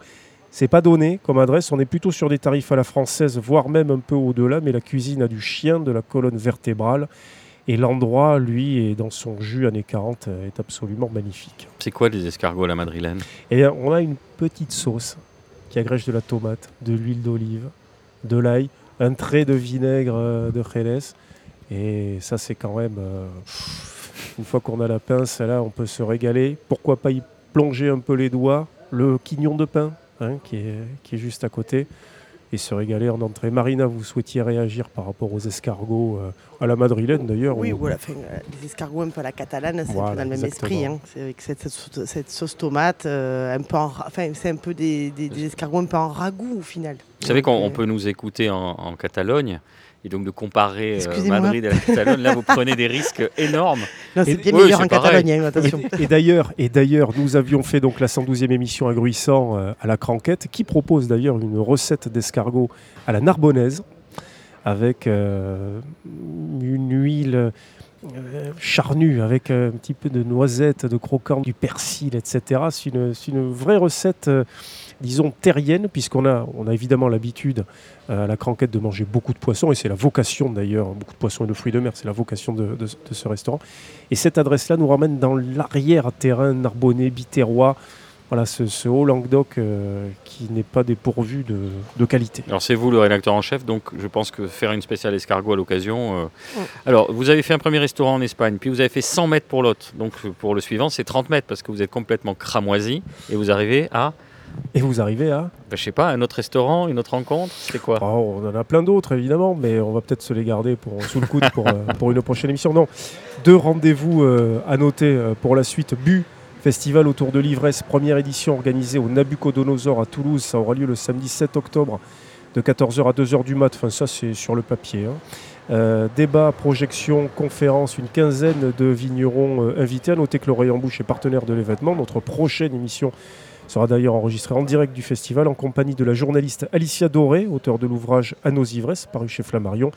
C'est pas donné comme adresse, on est plutôt sur des tarifs à la française, voire même un peu au-delà, mais la cuisine a du chien, de la colonne vertébrale. Et l'endroit, lui, est dans son jus années 40, euh, est absolument magnifique. C'est quoi les escargots à la madrilène? Et on a une petite sauce qui agrège de la tomate, de l'huile d'olive, de l'ail, un trait de vinaigre euh, de Jerez. Et ça, c'est quand même. euh, une fois qu'on a la pince, là, on peut se régaler. Pourquoi pas y plonger un peu les doigts? Le quignon de pain, hein, qui, est, qui est juste à côté. Et se régaler en entrée. Marina, vous souhaitiez réagir par rapport aux escargots euh, à la madrilène d'ailleurs Oui, ou- voilà, enfin, euh, les escargots un peu à la catalane, c'est Voilà, dans le même exactement. esprit. hein. C'est avec cette, cette sauce- cette sauce tomate, euh, un peu en ra- enfin, c'est un peu des, des- des escargots un peu en ragoût au final. Vous savez qu'on euh, peut nous écouter en, en Catalogne et donc de comparer euh. Madrid à la Catalogne. Là, vous prenez des risques énormes. C'est bien meilleur en. Catalogne, hein, attention. Et, et d'ailleurs, et d'ailleurs, nous avions fait donc la 112e émission à Gruissant euh, à la Cranquette, qui propose d'ailleurs une recette d'escargot à la narbonnaise avec euh, une huile euh, charnue, avec euh, un petit peu de noisettes, de croquants, du persil, etc. C'est une, c'est une vraie recette, euh, disons, terrienne, puisqu'on a, on a évidemment l'habitude euh, à la Cranquette de manger beaucoup de poissons, et c'est la vocation d'ailleurs, beaucoup de poissons et de fruits de mer, c'est la vocation de- de- de ce restaurant. Et cette adresse-là nous ramène dans l'arrière-terrain narbonnais, biterrois, voilà, ce, ce haut Languedoc euh, qui n'est pas dépourvu de, de qualité. Alors c'est vous le rédacteur en chef, donc je pense que faire une spéciale escargot à l'occasion. euh. Alors vous avez fait un premier restaurant en Espagne, puis vous avez fait 100 mètres pour l'autre. Donc pour le suivant, c'est 30 mètres parce que vous êtes complètement cramoisi et vous arrivez à, Et vous arrivez à... ben, je sais pas, un autre restaurant, une autre rencontre. C'est quoi? Oh, on en a plein d'autres évidemment, mais on va peut-être se les garder pour, sous le coude pour, euh, pour une prochaine émission. Non, deux rendez-vous euh, à noter euh, pour la suite. Bu, festival autour de l'ivresse, première édition organisée au Nabucodonosor à Toulouse. Ça aura lieu le samedi 7 octobre de 14h à 2h du mat. Enfin, ça, c'est sur le papier. hein. Euh, débat, projection, conférence, une quinzaine de vignerons euh, invités. À noter que l'Oreille en Bouche est partenaire de l'événement. Notre prochaine émission sera d'ailleurs enregistrée en direct du festival en compagnie de la journaliste Alicia Doré, auteur de l'ouvrage À nos ivresses, paru chez Flammarion,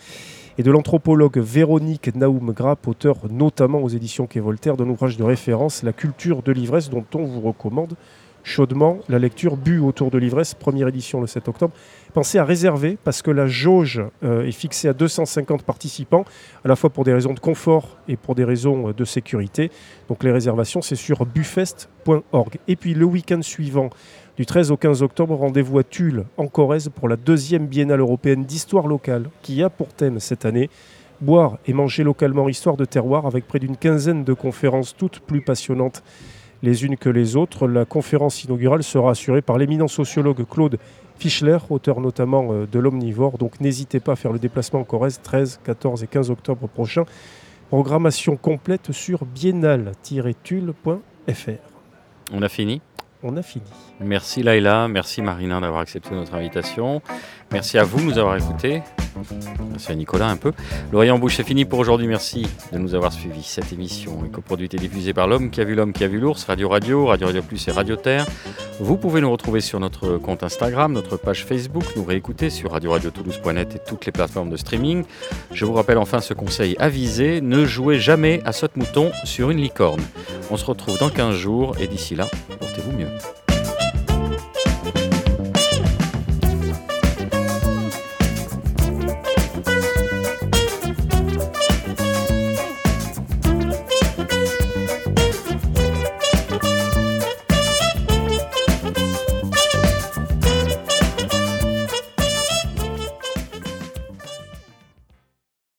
et de l'anthropologue Véronique Naoum Grapp, auteur notamment aux éditions Quai Voltaire d'un ouvrage de référence, La culture de l'ivresse, dont on vous recommande chaudement la lecture Bu autour de l'ivresse, première édition le 7 octobre. Pensez à réserver parce que la jauge euh, est fixée à 250 participants, à la fois pour des raisons de confort et pour des raisons euh, de sécurité. Donc les réservations, c'est sur bufest.org. Et puis le week-end suivant, du 13 au 15 octobre, rendez-vous à Tulle, en Corrèze, pour la deuxième biennale européenne d'histoire locale, qui a pour thème cette année boire et manger localement histoire de terroir, avec près d'une quinzaine de conférences, toutes plus passionnantes les unes que les autres. La conférence inaugurale sera assurée par l'éminent sociologue Claude Fischler, auteur notamment euh, de L'Omnivore. Donc n'hésitez pas à faire le déplacement en Corrèze 13, 14 et 15 octobre prochain. Programmation complète sur biennale-tulle.fr. On a fini? On a fini. Merci Laïla, merci Marina d'avoir accepté notre invitation. Merci à vous de nous avoir écoutés. Merci à Nicolas un peu. L'Orient en bouche, c'est fini pour aujourd'hui. Merci de nous avoir suivis. Cette émission est coproduite et diffusée par l'homme qui a vu l'homme qui a vu l'ours, Radio Radio, Radio Radio Plus et Radio Terre. Vous pouvez nous retrouver sur notre compte Instagram, notre page Facebook, nous réécouter sur radio-radio-toulouse.net et toutes les plateformes de streaming. Je vous rappelle enfin ce conseil avisé, ne jouez jamais à saute-mouton sur une licorne. On se retrouve dans 15 jours et d'ici là, portez-vous mieux.